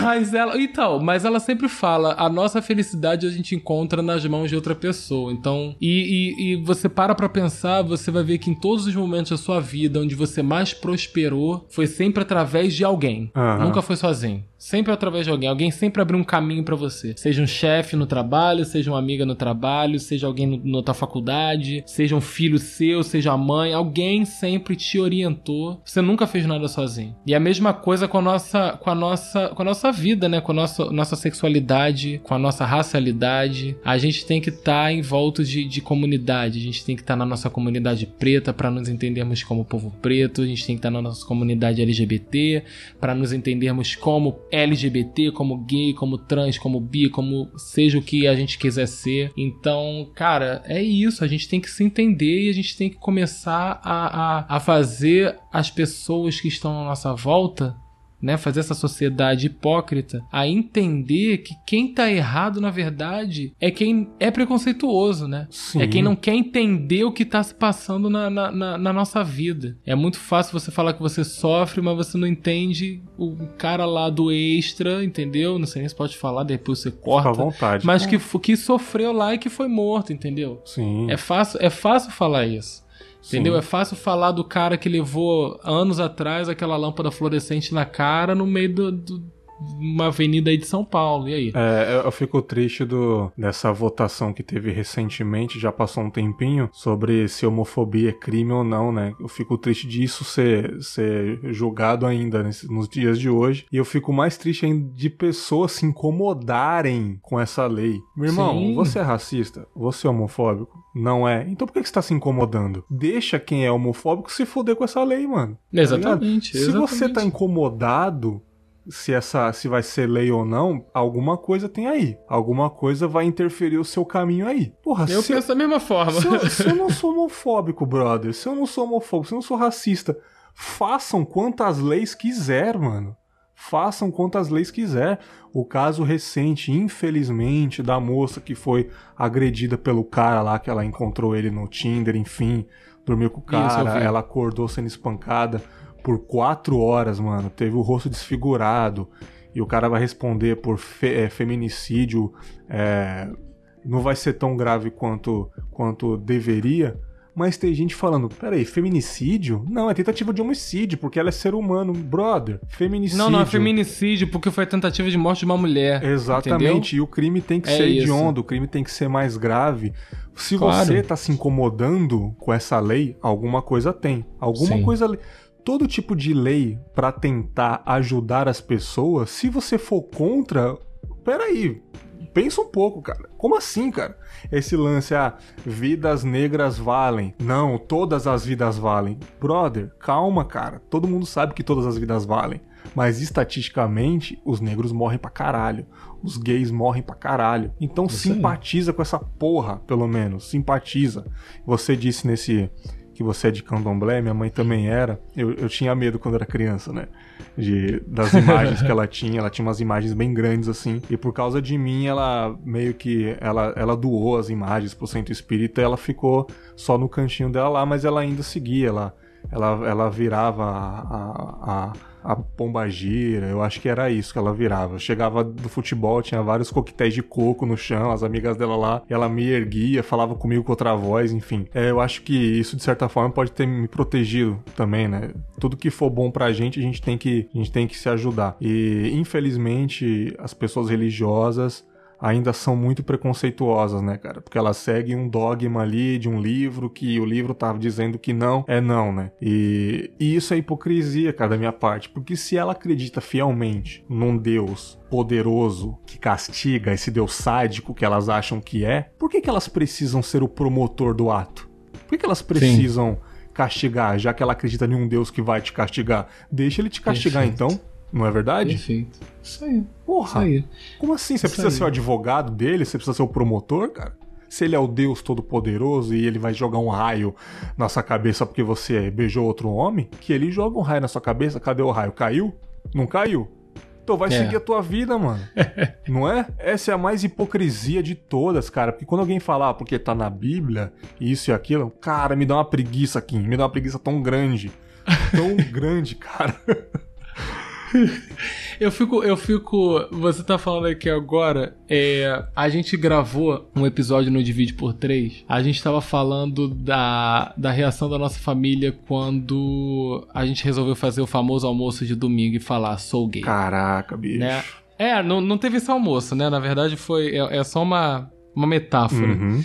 Mas ela. Então, mas ela sempre fala: a nossa felicidade a gente encontra nas mãos de outra pessoa. Então. E, e, e você para pra pensar, você vai ver que em todos os momentos da sua vida onde você mais prosperou foi sempre através de alguém. Aham. Nunca foi sozinho. Sempre através de alguém. Alguém sempre abriu um caminho pra você. Seja um chefe no trabalho, seja uma amiga no trabalho, seja alguém no, na tua faculdade, seja um filho seu, seja a mãe. Alguém sempre te orientou. Você nunca fez nada sozinho. E a mesma coisa com a nossa, com a nossa, com a nossa vida, né? Com a nossa, nossa sexualidade, com a nossa racialidade. A gente tem que estar em volta de, de comunidade. A gente tem que estar na nossa comunidade preta para nos entendermos como povo preto. A gente tem que estar na nossa comunidade LGBT para nos entendermos como LGBT, como gay, como trans, como bi, como seja o que a gente quiser ser. Então, cara, é isso. A gente tem que se entender e a gente tem que começar a, a, a fazer as pessoas que estão à nossa volta né, fazer essa sociedade hipócrita a entender que quem tá errado, na verdade, é quem é preconceituoso, né? Sim. É quem não quer entender o que tá se passando na, na, na- na nossa vida. É muito fácil você falar que você sofre, mas você não entende o cara lá do extra, entendeu? Não sei nem se pode falar, depois você Fica à corta. vontade. Mas que, que sofreu lá e que foi morto, entendeu? Sim. É fácil, é fácil falar isso. Entendeu? Sim. É fácil falar do cara que levou anos atrás aquela lâmpada fluorescente na cara no meio de do, uma avenida aí de São Paulo. E aí? É, eu- fico triste do, dessa votação que teve recentemente, já passou um tempinho, sobre se homofobia é crime ou não, né? Eu fico triste disso ser, ser julgado ainda nesse- nos dias de hoje. E eu fico mais triste ainda de pessoas se incomodarem com essa lei. Meu irmão, Sim. você é racista? Você é homofóbico? Não é? Então por que que você tá se incomodando? Deixa quem é homofóbico se foder com essa lei, mano. Tá ligado? Exatamente. Se você exatamente. tá incomodado se essa se vai ser lei ou não, alguma coisa tem aí. Alguma coisa vai interferir o seu caminho aí. Porra, Eu penso da mesma forma. se eu, *laughs* se eu não sou homofóbico, brother, se eu não sou homofóbico, se eu não sou racista, façam quantas leis quiser, mano. Façam quantas leis quiser. O caso recente, infelizmente, da moça que foi agredida pelo cara lá, que ela encontrou ele no Tinder, enfim, dormiu com o Isso, eu cara, vi. ela acordou sendo espancada por quatro horas, mano. Teve o rosto desfigurado. E o cara vai responder por fe- é, feminicídio. é, não vai ser tão grave quanto, quanto deveria. Mas tem gente falando, peraí, feminicídio? Não, é tentativa de homicídio, porque ela é ser humano. Brother, feminicídio. Não, não, é feminicídio porque foi tentativa de morte de uma mulher. Exatamente, e o crime tem que É ser isso. hediondo, o crime tem que ser mais grave. Se Claro. você tá se incomodando com essa lei, alguma coisa tem. Alguma Sim. coisa. Todo tipo de lei pra tentar ajudar as pessoas, se você for contra, peraí, pensa um pouco, cara. Como assim, cara? Esse lance, ah, vidas negras valem. Não, todas as vidas valem. Brother, calma, cara. Todo mundo sabe que todas as vidas valem. Mas estatisticamente, os negros morrem pra caralho. Os gays morrem pra caralho. Então simpatiza com essa porra, pelo menos. Simpatiza. Você disse nesse que você é de candomblé, minha mãe também era. Eu, eu tinha medo quando era criança, né? De, das *laughs* imagens que ela tinha. Ela tinha umas imagens bem grandes assim. E por causa de mim, ela meio que. Ela, ela doou as imagens pro centro espírita e ela ficou só no cantinho dela lá, mas ela ainda seguia. Ela ela, ela virava a, a, a pomba gira, eu acho que era isso que ela virava. Chegava do futebol, tinha vários coquetéis de coco no chão, as amigas dela lá, ela me erguia, falava comigo com outra voz, enfim. É, eu acho que isso, de certa forma, pode ter me protegido também, né? Tudo que for bom pra gente, a gente tem que, a gente tem que se ajudar. E, infelizmente, as pessoas religiosas ainda são muito preconceituosas, né, cara? Porque elas seguem um dogma ali de um livro que o livro tava dizendo que não é não, né? E, e isso é hipocrisia, cara, da minha parte. Porque se ela acredita fielmente num Deus poderoso que castiga, esse Deus sádico que elas acham que é, por que, que elas precisam ser o promotor do ato? Por que, que elas precisam Sim. castigar, já que ela acredita em um Deus que vai te castigar? Deixa ele te castigar Perfeito. então. Não é verdade? Perfeito. Isso aí. Porra. Isso aí. Como assim? Você Isso precisa aí. ser o advogado dele? Você precisa ser o promotor, cara? Se ele é o Deus Todo-Poderoso e ele vai jogar um raio na sua cabeça porque você beijou outro homem, que ele joga um raio na sua cabeça, cadê o raio? Caiu? Não caiu? Então vai é. seguir a tua vida, mano. *laughs* não é? Essa é a mais hipocrisia de todas, cara. Porque quando alguém fala, ah, porque tá na Bíblia, isso e aquilo, cara, me dá uma preguiça aqui. Me dá uma preguiça tão grande. Tão *laughs* grande, cara. *laughs* eu fico, eu fico. Você tá falando aqui agora. É, a gente gravou um episódio no Divide por 3. A gente tava falando da, da reação da nossa família quando a gente resolveu fazer o famoso almoço de domingo e falar sou gay. Caraca, bicho. Né? É, não, não teve esse almoço, né? Na verdade, foi. É, é só uma, uma metáfora. Uhum.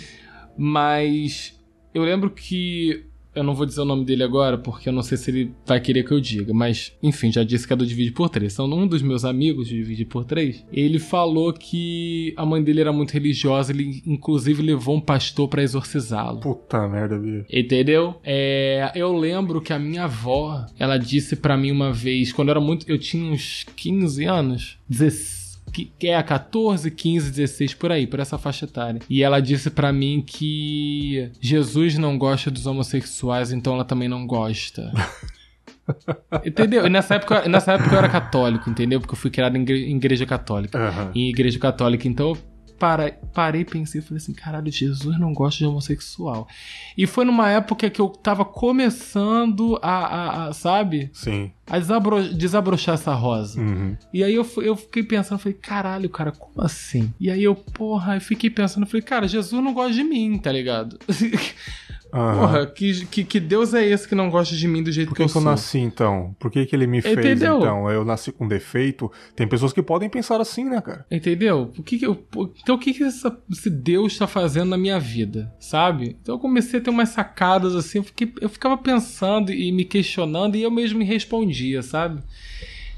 Mas eu lembro que eu não vou dizer o nome dele agora, porque eu não sei se ele vai querer que eu diga. Mas, enfim, já disse que é do Divide por 3. Então, um dos meus amigos de Divide por 3, ele falou que a mãe dele era muito religiosa. Ele, inclusive, levou um pastor para exorcizá-lo. Puta merda, bicho. Entendeu? É, eu lembro que a minha avó, ela disse para mim uma vez, quando eu era muito. Eu tinha uns 15 anos, 16 que é a 14, 15, 16 por aí, por essa faixa etária. E ela disse para mim que Jesus não gosta dos homossexuais, então ela também não gosta. *laughs* entendeu? E nessa época, nessa época eu era católico, entendeu? Porque eu fui criado em igreja católica. Uhum. Em igreja católica, então para, parei, pensei e falei assim: caralho, Jesus não gosta de homossexual. E foi numa época que eu tava começando a, a, a sabe? Sim. A desabro, desabrochar essa rosa. Uhum. E aí eu, eu fiquei pensando, falei, caralho, cara, como assim? E aí eu, porra, eu fiquei pensando, falei, cara, Jesus não gosta de mim, tá ligado? *laughs* Porra, que, que, que, Deus é esse que não gosta de mim do jeito Por que, que eu, eu nasci então? Por que, que ele me fez Entendeu? então? Eu nasci com defeito. Tem pessoas que podem pensar assim, né, cara? Entendeu? O que, que eu, então o que, que essa, esse Deus está fazendo na minha vida, sabe? Então eu comecei a ter umas sacadas assim, eu, fiquei, eu ficava pensando e me questionando e eu mesmo me respondia, sabe?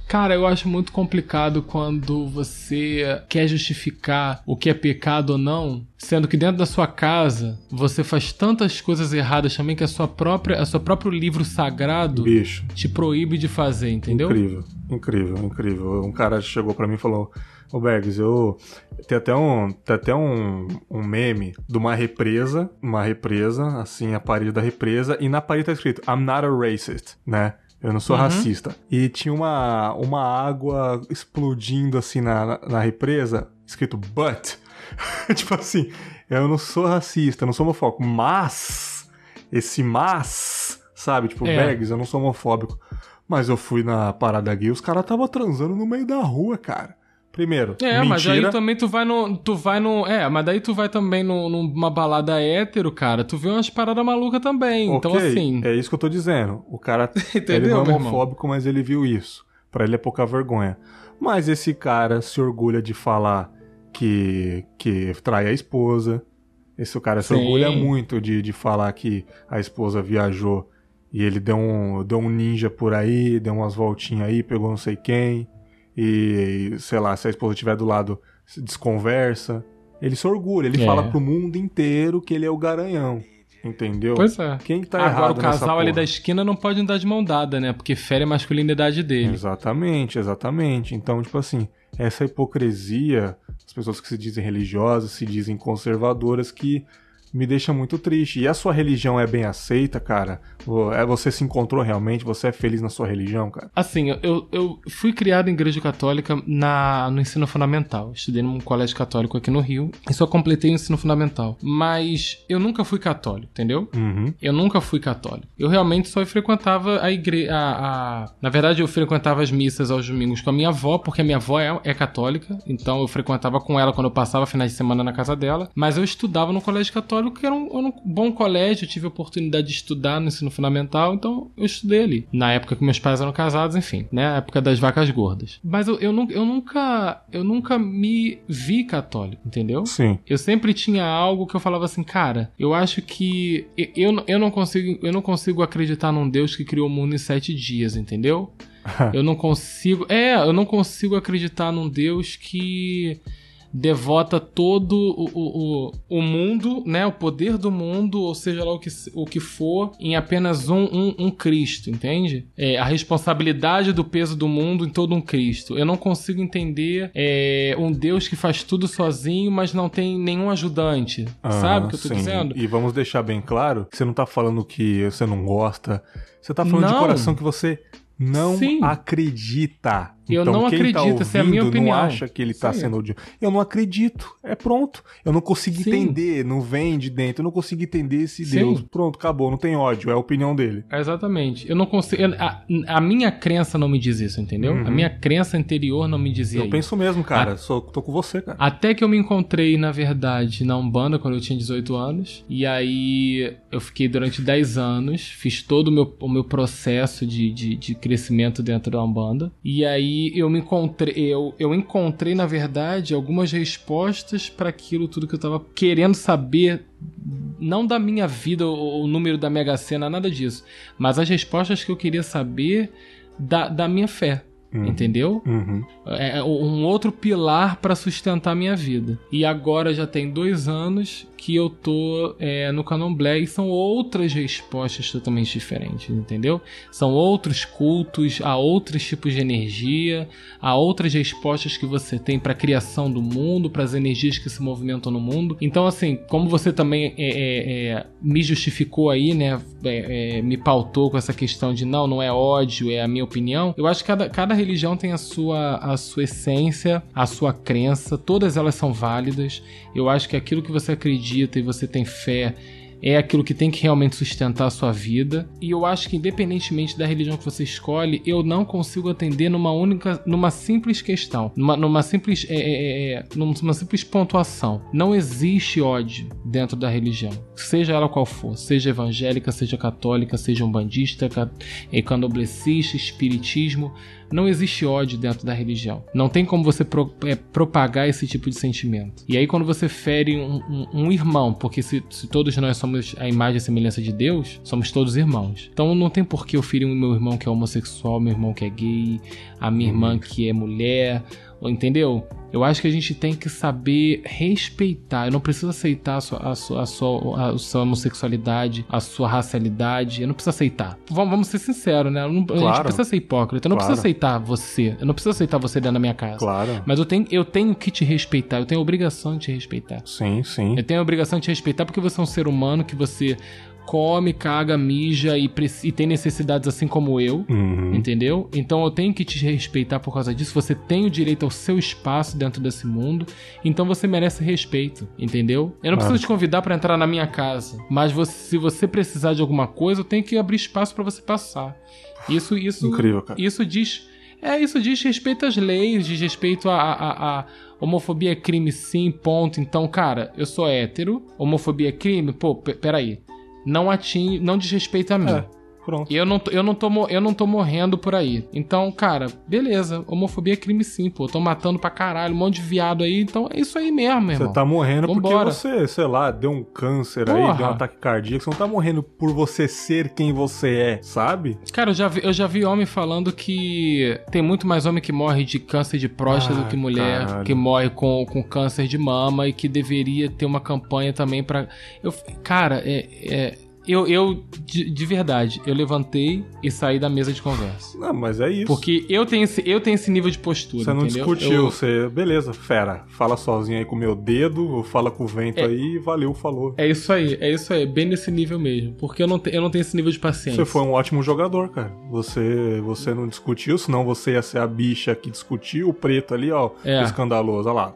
Cara, eu acho muito complicado quando você quer justificar o que é pecado ou não, sendo que dentro da sua casa você faz tantas coisas erradas também que a sua própria, a seu próprio livro sagrado Bicho. te proíbe de fazer, entendeu? Incrível, incrível, incrível. Um cara chegou para mim e falou: Ô Bergs, eu. Tem até, um, tem até um, um meme de uma represa, uma represa, assim, a parede da represa, e na parede tá escrito I'm not a racist, né? Eu não sou uhum. racista. E tinha uma, uma água explodindo assim na, na represa, escrito but. *laughs* tipo assim, eu não sou racista, eu não sou homofóbico, mas esse mas, sabe? Tipo, é. bags, eu não sou homofóbico. Mas eu fui na parada gay, os caras tava transando no meio da rua, cara. Primeiro, É, mentira. mas aí também tu vai no. Tu vai no. É, mas daí tu vai também no, numa balada hétero, cara. Tu vê umas paradas malucas também. Então, okay, então, assim. É isso que eu tô dizendo. O cara. *laughs* Entendeu, ele não é homofóbico, mas ele viu isso. Pra ele é pouca vergonha. Mas esse cara se orgulha de falar que, que trai a esposa. Esse cara se Sim. orgulha muito de, de falar que a esposa viajou e ele deu um, deu um ninja por aí, deu umas voltinhas aí, pegou não sei quem e, sei lá, se a esposa estiver do lado, se desconversa. Ele se orgulha, ele é. fala pro mundo inteiro que ele é o garanhão. Entendeu? Pois é. Quem tá Agora, errado o casal ali da esquina não pode andar de mão dada, né? Porque fere a masculinidade dele. Exatamente, exatamente. Então, tipo assim, essa hipocrisia, as pessoas que se dizem religiosas, se dizem conservadoras, que me deixa muito triste. E a sua religião é bem aceita, cara? É, você se encontrou realmente? Você é feliz na sua religião, cara? Assim, eu, eu fui criado em igreja católica na, no ensino fundamental. Estudei num colégio católico aqui no Rio e só completei o ensino fundamental. Mas eu nunca fui católico, entendeu? Uhum. Eu nunca fui católico. Eu realmente só frequentava a igreja. A, a... Na verdade, eu frequentava as missas aos domingos com a minha avó, porque a minha avó é, é católica. Então eu frequentava com ela quando eu passava finais de semana na casa dela. Mas eu estudava no colégio católico, que era um, era um bom colégio. Eu tive a oportunidade de estudar no ensino fundamental, então eu estudei ali. Na época que meus pais eram casados, enfim, né? A época das vacas gordas. Mas eu, eu, eu nunca eu nunca me vi católico, entendeu? Sim. Eu sempre tinha algo que eu falava assim, cara, eu acho que eu, eu não consigo eu não consigo acreditar num Deus que criou o mundo em sete dias, entendeu? *laughs* eu não consigo. É, eu não consigo acreditar num Deus que devota todo o, o, o, mundo, né, o poder do mundo, ou seja lá o que, o que for, em apenas um, um, um Cristo, entende? É, a responsabilidade do peso do mundo em todo um Cristo. Eu não consigo entender é, um Deus que faz tudo sozinho, mas não tem nenhum ajudante. Ah, sabe o que eu tô sim. dizendo? E vamos deixar bem claro que você não tá falando que você não gosta. Você tá falando não. de coração que você não Sim. acredita. Eu então, não acredito, tá ouvindo, essa é a minha opinião. não acha que ele está sendo odioso. Eu não acredito. É pronto. Eu não consigo Sim. entender, não vem de dentro. Eu não consigo entender esse Sim. Deus. Pronto, acabou, não tem ódio, é a opinião dele. exatamente. Eu não consigo. A, a, minha crença não me diz isso, entendeu? Uhum. A minha crença interior não me dizia Eu isso. penso mesmo, cara. A... Sou, tô com você, cara. Até que eu me encontrei, na verdade, na Umbanda quando eu tinha 18 anos. E aí eu fiquei durante 10 anos, fiz todo o meu, o meu processo de, de, de crescimento dentro da Umbanda. E aí eu me encontrei, eu, eu encontrei, na verdade, algumas respostas para aquilo tudo que eu tava querendo saber. Não da minha vida, o, o número da Mega Sena, nada disso. Mas as respostas que eu queria saber da, da minha fé. Uhum. Entendeu? Uhum. É, é um outro pilar para sustentar minha vida. E agora já tem dois anos que eu tô é, no Candomblé e são outras respostas totalmente diferentes, entendeu? São outros cultos, há outros tipos de energia, há outras respostas que você tem para a criação do mundo, para as energias que se movimentam no mundo. Então, assim, como você também é, é, é me justificou aí, né? É, é, me pautou com essa questão de não, não é ódio, é a minha opinião. Eu acho que cada, cada religião tem a sua, a sua essência, a sua crença, todas elas são válidas. Eu acho que aquilo que você acredita e você tem fé é aquilo que tem que realmente sustentar a sua vida. E eu acho que independentemente da religião que você escolhe, eu não consigo atender numa única, numa simples questão, numa, numa simples, é, é, é, numa simples pontuação. Não existe ódio dentro da religião, seja ela qual for, seja evangélica, seja católica, seja umbandista, candomblessista, espiritismo. Não existe ódio dentro da religião. Não tem como você pro, é, propagar esse tipo de sentimento. E aí, quando você fere um, um, um irmão, porque se, se, todos nós somos a imagem e semelhança de Deus, somos todos irmãos. Então não tem por que eu ferir o meu irmão que é homossexual, meu irmão que é gay, a minha irmã que é mulher, entendeu? Eu acho que a gente tem que saber respeitar. Eu não preciso aceitar a sua, a sua, a sua, a sua homossexualidade, a sua racialidade. Eu não preciso aceitar. Vamos, vamos ser sinceros, né? Não, claro. A gente precisa ser hipócrita. Eu não claro. preciso aceitar você. Eu não preciso aceitar você dentro da minha casa. Claro. Mas eu tenho, eu tenho que te respeitar. Eu tenho a obrigação de te respeitar. Sim, sim. Eu tenho a obrigação de te respeitar porque você é um ser humano que você come, caga, mija e, e tem necessidades assim como eu, uhum. entendeu? Então eu tenho que te respeitar por causa disso. Você tem o direito ao seu espaço dentro desse mundo, então você merece respeito, entendeu? Eu não preciso ah. te convidar para entrar na minha casa, mas você, se você precisar de alguma coisa, eu tenho que abrir espaço para você passar. Isso, isso, Incrível, cara. isso diz, é isso diz respeito às leis, diz respeito a, a, a homofobia é crime sim, ponto. Então, cara, eu sou hétero, homofobia é crime, pô, peraí não atinge, não desrespeita a mim. É. Pronto. E eu não, eu, não tô, eu não tô morrendo por aí. Então, cara, beleza. Homofobia é crime sim, pô. Tô matando pra caralho, um monte de viado aí. Então é isso aí mesmo, irmão. Você tá morrendo Vambora. porque você, sei lá, deu um câncer Porra. aí, deu um ataque cardíaco. Você não tá morrendo por você ser quem você é, sabe? Cara, eu já vi, eu já vi homem falando que tem muito mais homem que morre de câncer de próstata ah, do que mulher caralho. que morre com, com câncer de mama e que deveria ter uma campanha também para Eu, cara, é, é Eu, eu de, de, verdade, eu levantei e saí da mesa de conversa. Não, mas é isso. Porque eu tenho esse, eu tenho esse nível de postura. Você não entendeu? discutiu, eu... você. Beleza, fera. Fala sozinho aí com o meu dedo, fala com o vento é, aí, valeu, falou. É isso aí, é isso aí, bem nesse nível mesmo. Porque eu não, te, eu não tenho esse nível de paciência. Você foi um ótimo jogador, cara. Você, você não discutiu, senão você ia ser a bicha que discutiu, o preto ali, ó, é. escandaloso, olha lá.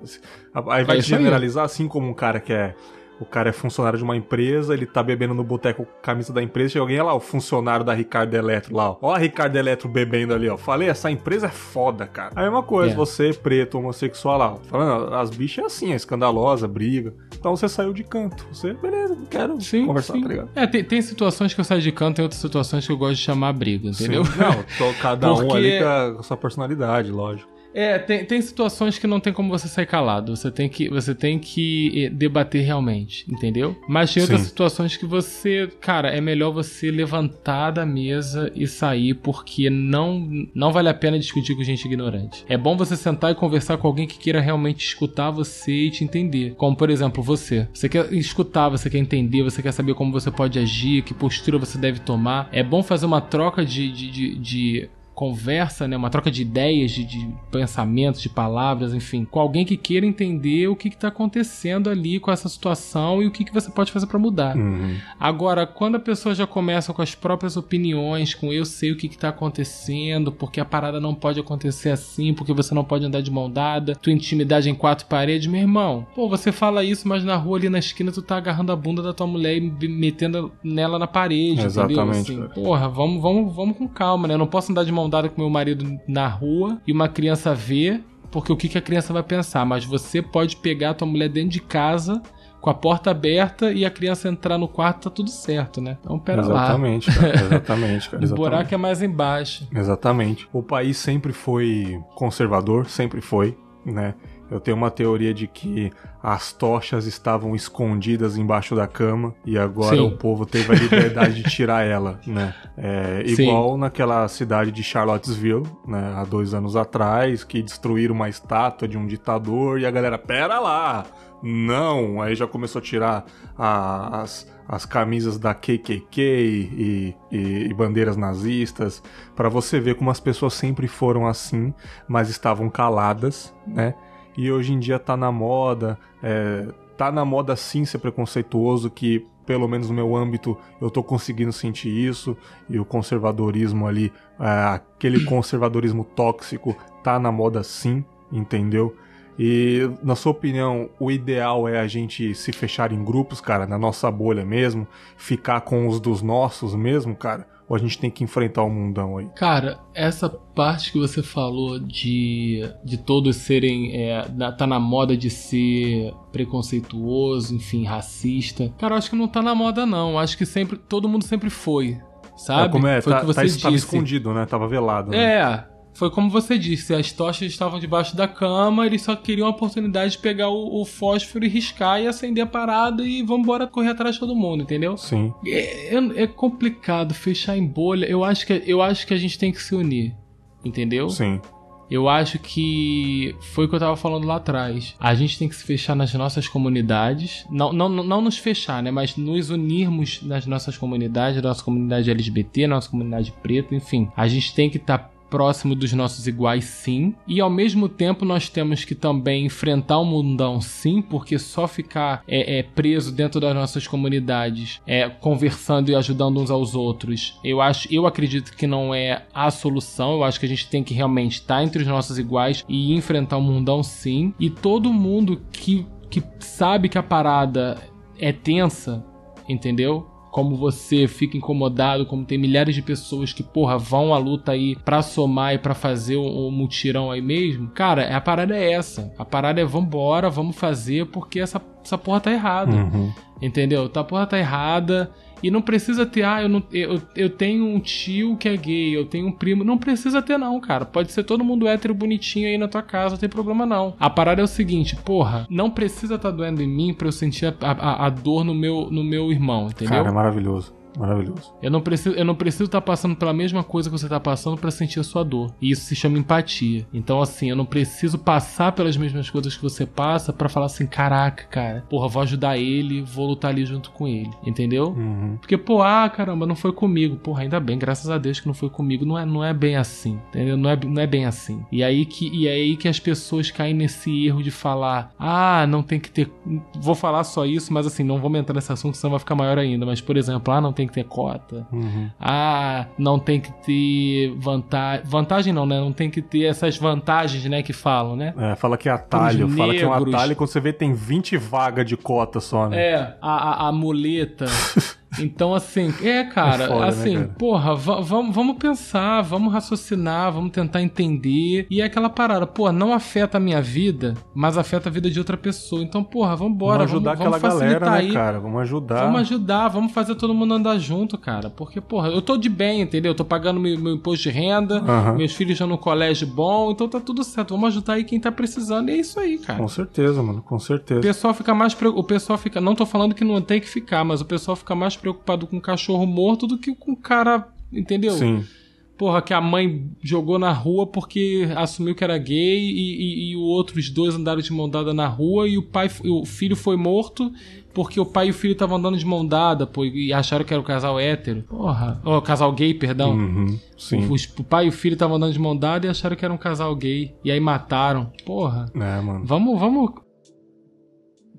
Aí vai é generalizar aí. assim como um cara que é o cara é funcionário de uma empresa, ele tá bebendo no boteco camisa da empresa, chega alguém lá, o funcionário da Ricardo Eletro lá, ó. Ó a Ricardo Eletro bebendo ali, ó. Falei, essa empresa é foda, cara. Aí é uma coisa, é. você preto, homossexual lá, falando, as bichas é assim, é escandalosa, briga. Então você saiu de canto. Você, beleza, não quero sim, conversar, sim. tá ligado? É, tem, tem, situações que eu saio de canto, tem outras situações que eu gosto de chamar briga, entendeu? Sim. Não, tô cada *laughs* Porque... um ali com a sua personalidade, lógico. É, tem, tem situações que não tem como você sair calado. Você tem que, você tem que eh, debater realmente, entendeu? Mas tem outras Sim. situações que você, cara, é melhor você levantar da mesa e sair porque não, não vale a pena discutir com gente ignorante. É bom você sentar e conversar com alguém que queira realmente escutar você e te entender. Como, por exemplo, você. Você quer escutar, você quer entender, você quer saber como você pode agir, que postura você deve tomar. É bom fazer uma troca de, de, de, de conversa, né, uma troca de ideias, de, de pensamentos, de palavras, enfim, com alguém que queira entender o que está acontecendo ali com essa situação e o que, que você pode fazer para mudar. Uhum. Agora, quando a pessoa já começa com as próprias opiniões, com eu sei o que está acontecendo, porque a parada não pode acontecer assim, porque você não pode andar de mão dada, tua intimidade em quatro paredes, meu irmão, pô, você fala isso, mas na rua ali na esquina tu tá agarrando a bunda da tua mulher e metendo nela na parede, Exatamente, entendeu? Assim, porra, vamos, vamos, vamos com calma, né? Eu não posso andar de mão dada com meu marido na rua e uma criança vê, porque o que, que a criança vai pensar? Mas você pode pegar a tua mulher dentro de casa com a porta aberta e a criança entrar no quarto, tá tudo certo, né? Então, pera exatamente, lá. Cara, exatamente, cara. *laughs* Exatamente. o buraco é mais embaixo. Exatamente. O país sempre foi conservador, sempre foi, né? Eu tenho uma teoria de que as tochas estavam escondidas embaixo da cama e agora Sim. o povo teve a liberdade de tirar ela, *laughs* né? É, igual naquela cidade de Charlottesville, né? Há dois anos atrás, que destruíram uma estátua de um ditador e a galera, pera lá! Não! Aí já começou a tirar a, as, as camisas da KKK e, e, e bandeiras nazistas, para você ver como as pessoas sempre foram assim, mas estavam caladas, né? E hoje em dia tá na moda, é, tá na moda sim ser preconceituoso, que pelo menos no meu âmbito eu tô conseguindo sentir isso, e o conservadorismo ali, é, aquele *coughs* conservadorismo tóxico, tá na moda sim, entendeu? E, na sua opinião, o ideal é a gente se fechar em grupos, cara, na nossa bolha mesmo, ficar com os dos nossos mesmo, cara? Ou a gente tem que enfrentar o mundão aí? Cara, essa parte que você falou de, de todos serem. É, tá na moda de ser preconceituoso, enfim, racista. Cara, eu acho que não tá na moda, não. Acho que sempre. Todo mundo sempre foi. Sabe? É, como é, foi tá, o que você tá, disse. Tava escondido, né? Tava velado. Né? É. Foi como você disse, as tochas estavam debaixo da cama, eles só queriam a oportunidade de pegar o, o fósforo e riscar e acender a parada e vamos embora correr atrás de todo mundo, entendeu? Sim. É, é, é, complicado fechar em bolha. Eu acho, que, eu acho que a gente tem que se unir, entendeu? Sim. Eu acho que foi o que eu tava falando lá atrás. A gente tem que se fechar nas nossas comunidades. Não, não, não nos fechar, né? Mas nos unirmos nas nossas comunidades, nossa comunidade LGBT, nossa comunidade preta, enfim. A gente tem que estar tá próximo dos nossos iguais, sim. E ao mesmo tempo nós temos que também enfrentar o mundão, sim, porque só ficar é, é, preso dentro das nossas comunidades, é, conversando e ajudando uns aos outros, eu acho, eu acredito que não é a solução. Eu acho que a gente tem que realmente estar entre os nossos iguais e enfrentar o mundão, sim. E todo mundo que, que sabe que a parada é tensa, entendeu? Como você fica incomodado, como tem milhares de pessoas que, porra, vão à luta aí pra somar e pra fazer o, o mutirão aí mesmo. Cara, a parada é essa. A parada é vambora, vamos fazer, porque essa, essa porra tá errada. Uhum. Entendeu? A porra tá errada. E não precisa ter, ah, eu, não, eu, eu tenho um tio que é gay, eu tenho um primo. Não precisa ter, não, cara. Pode ser todo mundo hétero bonitinho aí na tua casa, não tem problema não. A parada é o seguinte, porra, não precisa tá doendo em mim pra eu sentir a, a, a, dor no meu, no meu irmão, entendeu? Cara, é maravilhoso. Maravilhoso. Eu não preciso, eu não preciso estar passando pela mesma coisa que você está passando para sentir a sua dor. E isso se chama empatia. Então, assim, eu não preciso passar pelas mesmas coisas que você passa para falar assim, caraca, cara, porra, vou ajudar ele, vou lutar ali junto com ele. Entendeu? Uhum. Porque, pô, ah, caramba, não foi comigo. Porra, ainda bem, graças a Deus que não foi comigo. Não é, não é bem assim. Entendeu? Não é, não é bem assim. E aí que, e é aí que as pessoas caem nesse erro de falar, ah, não tem que ter. Vou falar só isso, mas assim, não vou entrar nesse assunto, senão vai ficar maior ainda. Mas, por exemplo, ah, não tem que ter cota. Uhum. Ah, não tem que ter vantagem. Vantagem não, né? Não tem que ter essas vantagens, né? Que falam, né? É, fala que é atalho. Pros Fala que é um negros. atalho quando você vê tem 20 vagas de cota só, né? É, a, a, a muleta. *laughs* Então, assim, é, cara, É foda, né, assim, cara? porra, va- vamos vamos pensar, vamos raciocinar, vamos tentar entender. E é aquela parada, pô, não afeta a minha vida, mas afeta a vida de outra pessoa. Então, porra, vambora, vamos ajudar vamos, aquela vamos galera, né, aí. cara? Vamos ajudar. Vamos ajudar, vamos fazer todo mundo andar junto, cara. Porque, porra, eu tô de bem, entendeu? Eu tô pagando meu, meu imposto de renda, Aham. meus filhos estão no colégio bom, então tá tudo certo. Vamos ajudar aí quem tá precisando. E é isso aí, cara. Com certeza, mano, com O certeza. pessoal fica mais pre- o pessoal fica, não tô falando que não tem que ficar, mas o pessoal fica mais preocupado com o cachorro morto do que com o cara, entendeu? Sim. Porra, que a mãe jogou na rua porque assumiu que era gay e, e, e os outros dois andaram de mão dada na rua e o pai, o filho foi morto porque o pai e o filho estavam andando de mão dada, pô, e acharam que era o casal hétero. Porra, ó, casal gay, perdão. Uhum. Sim. Os- o pai e o filho estavam andando de mão dada e acharam que era um casal gay. E aí mataram. Porra. É, mano. Vamos, vamos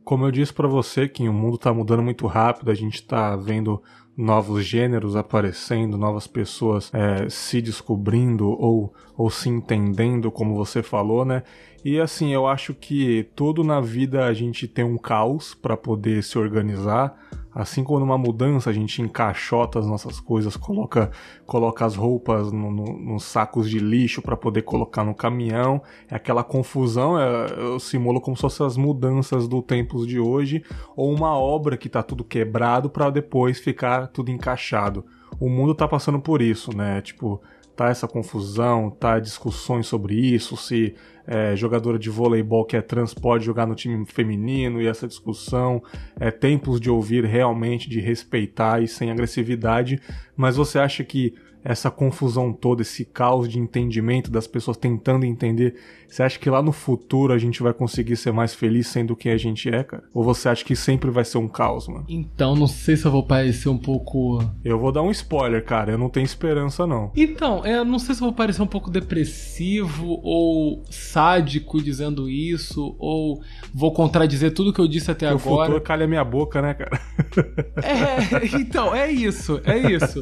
Como eu disse pra você, que o mundo tá mudando muito rápido, a gente tá vendo novos gêneros aparecendo, novas pessoas é, se descobrindo ou, ou se entendendo, como você falou, né? E assim, eu acho que tudo na vida a gente tem um caos pra poder se organizar. Assim como numa mudança a gente encaixota as nossas coisas, coloca, coloca as roupas no- no- nos sacos de lixo para poder colocar no caminhão. É aquela confusão, é- eu simulo como se fossem as mudanças do tempos de hoje, ou uma obra que tá tudo quebrado para depois ficar tudo encaixado. O mundo tá passando por isso, né? Tipo, tá essa confusão, tá discussões sobre isso, se é, jogadora de voleibol que é trans pode jogar no time feminino e essa discussão, é tempos de ouvir realmente, de respeitar e sem agressividade, mas você acha que essa confusão toda, esse caos de entendimento das pessoas tentando entender, você acha que lá no futuro a gente vai conseguir ser mais feliz sendo quem a gente é, cara? Ou você acha que sempre vai ser um caos, mano? Então, não sei se eu vou parecer um pouco. Eu vou dar um spoiler, cara, eu não tenho esperança não. Então, eu não sei se eu vou parecer um pouco depressivo ou sádico dizendo isso, ou vou contradizer tudo que eu disse até o agora. futuro calha minha boca, né, cara? *laughs* É, então, é isso, é isso.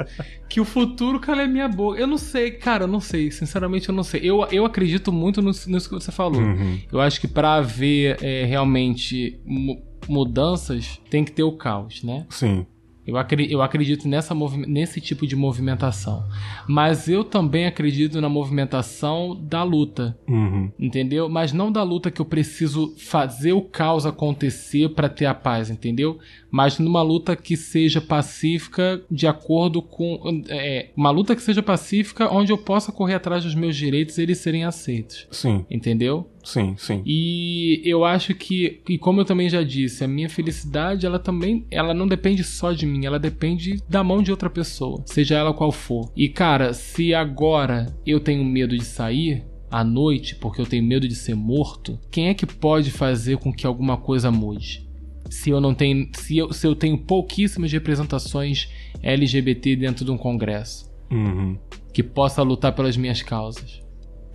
Que o futuro cala a minha boca. Eu não sei, cara, eu não sei. Sinceramente, eu não sei. Eu, eu acredito muito nisso, nisso que você falou. Uhum. Eu acho que pra haver é, realmente mu- mudanças, tem que ter o caos, né? Sim. Eu, acre- eu acredito nessa nesse tipo de movimentação. Mas eu também acredito na movimentação da luta. Uhum. Entendeu? Mas não da luta que eu preciso fazer o caos acontecer pra ter a paz, entendeu? Mas numa luta que seja pacífica de acordo com. É, uma luta que seja pacífica onde eu possa correr atrás dos meus direitos e eles serem aceitos. Sim, Entendeu? Sim, sim. E eu acho que, e como eu também já disse, a minha felicidade, ela também, ela não depende só de mim, ela depende da mão de outra pessoa, seja ela qual for. E cara, se agora eu tenho medo de sair à noite porque eu tenho medo de ser morto, quem é que pode fazer com que alguma coisa mude? Se eu não tenho, se eu, se eu tenho pouquíssimas representações LGBT dentro de um congresso Uhum. que possa lutar pelas minhas causas.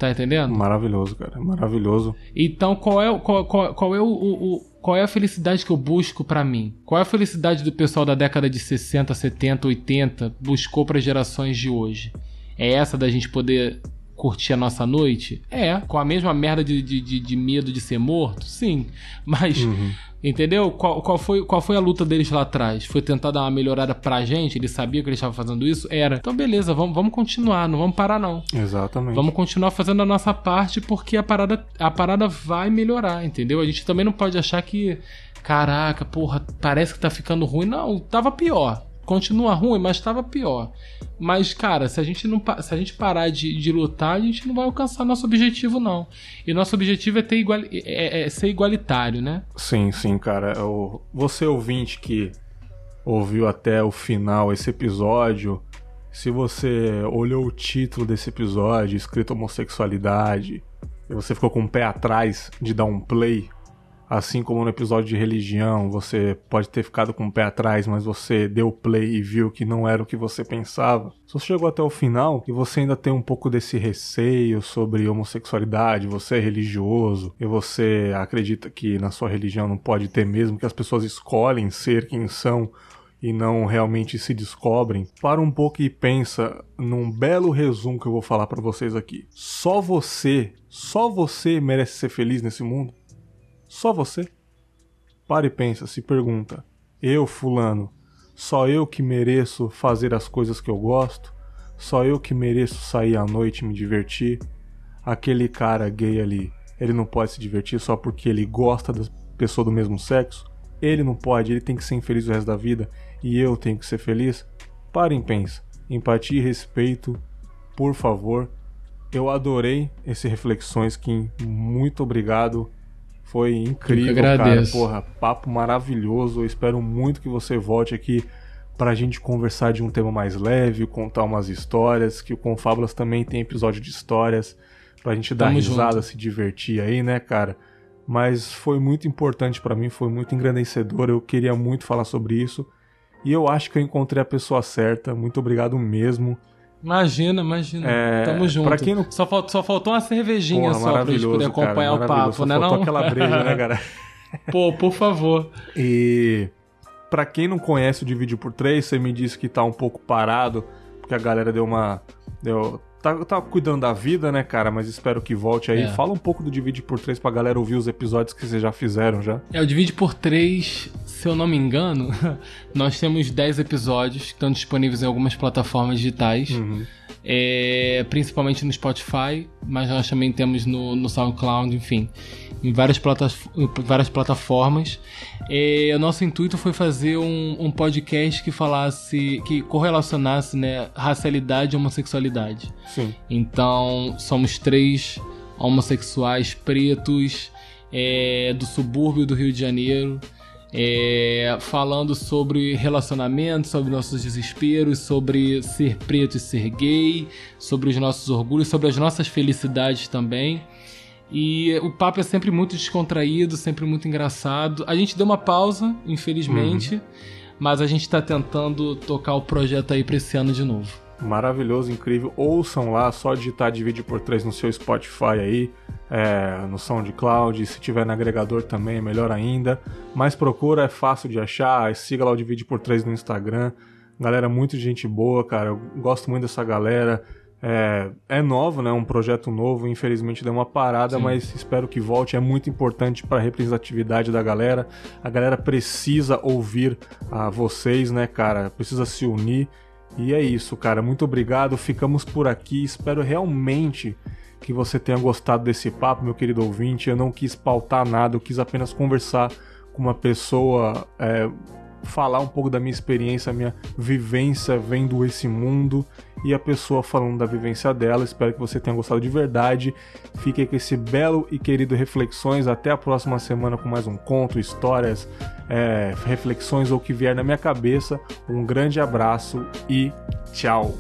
Tá entendendo? Maravilhoso, cara. Maravilhoso. Então, qual é, qual, qual, qual é o, o- qual é a felicidade que eu busco pra mim? Qual é a felicidade do pessoal da década de 60, 70, 80 buscou para gerações de hoje? É essa da gente poder curtir a nossa noite? É. Com a mesma merda de, de, de- de medo de ser morto? Sim. *laughs* Mas, entendeu? Qual, qual, foi, qual foi a luta deles lá atrás? Foi tentar dar uma melhorada pra gente? Eles sabiam que eles estavam fazendo isso? Era. Então, beleza, vamos, vamos continuar, não vamos parar não. Exatamente. Vamos continuar fazendo a nossa parte porque a parada, a parada vai melhorar, entendeu? A gente também não pode achar que, caraca, porra, parece que tá ficando ruim. Não, tava pior. Continua ruim, mas tava pior. Mas, cara, se a gente, não, se a gente parar de, de lutar, a gente não vai alcançar nosso objetivo, não. E nosso objetivo é, ter igual, é, é ser igualitário, né? Sim, sim, cara. O- Você ouvinte que ouviu até o final esse episódio, se você olhou o título desse episódio, escrito homossexualidade, e você ficou com o pé atrás de dar um play, assim como no episódio de religião, você pode ter ficado com o pé atrás, mas você deu play e viu que não era o que você pensava. Se você chegou até o final e você ainda tem um pouco desse receio sobre homossexualidade, você é religioso e você acredita que na sua religião não pode ter mesmo, que as pessoas escolhem ser quem são e não realmente se descobrem, para um pouco e pensa num belo resumo que eu vou falar para vocês aqui. Só você, só você merece ser feliz nesse mundo? Só você? Para e pensa, se pergunta: eu, Fulano, só eu que mereço fazer as coisas que eu gosto? Só eu que mereço sair à noite e me divertir? Aquele cara gay ali, ele não pode se divertir só porque ele gosta da pessoa do mesmo sexo? Ele não pode, ele tem que ser infeliz o resto da vida e eu tenho que ser feliz? Parem e pensa. Empatia e respeito, por favor. Eu adorei esse Reflexões, Kim. Muito obrigado. Foi incrível, cara. Porra, papo maravilhoso. Eu espero muito que você volte aqui pra gente conversar de um tema mais leve, contar umas histórias, que o Confábulas também tem episódio de histórias, pra gente dar Tamo risada, junto. se divertir aí, né, cara? Mas foi muito importante para mim, foi muito engrandecedor. Eu queria muito falar sobre isso. E eu acho que eu encontrei a pessoa certa. Muito obrigado mesmo. Imagina, imagina. É, Tamo junto. Pra quem não... só, faltou, só faltou uma cervejinha Porra, só pra gente poder acompanhar cara, o papo, só né? Faltou não? aquela breja, né, cara? *laughs* Pô, por favor. E para quem não conhece o Divide por 3, você me disse que tá um pouco parado, porque a galera deu uma. Deu, tá, tá cuidando da vida, né, cara? Mas espero que volte aí. É. Fala um pouco do Divide por 3 pra galera ouvir os episódios que vocês já fizeram já. É, o Divide por 3 se eu não me engano, *laughs* nós temos 10 episódios que estão disponíveis em algumas plataformas digitais. Uhum. É, principalmente no Spotify, mas nós também temos no, no SoundCloud, enfim, em várias, plata várias plataformas. É, o nosso intuito foi fazer um, um, podcast que falasse, que correlacionasse né, racialidade e homossexualidade. Sim. Então, somos três homossexuais pretos é, do subúrbio do Rio de Janeiro é, falando sobre relacionamento, sobre nossos desesperos, sobre ser preto e ser gay, sobre os nossos orgulhos, sobre as nossas felicidades também. E o papo é sempre muito descontraído, sempre muito engraçado. A gente deu uma pausa, infelizmente, uhum. mas a gente está tentando tocar o projeto aí para esse ano de novo. Maravilhoso, incrível. Ouçam lá, só digitar de vídeo por trás no seu Spotify aí é, no SoundCloud, se tiver no agregador também, melhor ainda. Mas procura, é fácil de achar, siga lá o Divide por 3 no Instagram. Galera, muito gente boa, cara, eu gosto muito dessa galera. É, é novo, né? Um projeto novo, infelizmente deu uma parada, Sim. mas espero que volte. É muito importante para a representatividade da galera. A galera precisa ouvir a vocês, né, cara? Precisa se unir. E é isso, cara. Muito obrigado. Ficamos por aqui. Espero realmente que você tenha gostado desse papo, meu querido ouvinte. Eu não quis pautar nada, eu quis apenas conversar com uma pessoa, é, falar um pouco da minha experiência, minha vivência vendo esse mundo e a pessoa falando da vivência dela. Espero que você tenha gostado de verdade. Fique com esse belo e querido Reflexões. Até a próxima semana com mais um conto, histórias, é, reflexões ou o que vier na minha cabeça. Um grande abraço e tchau!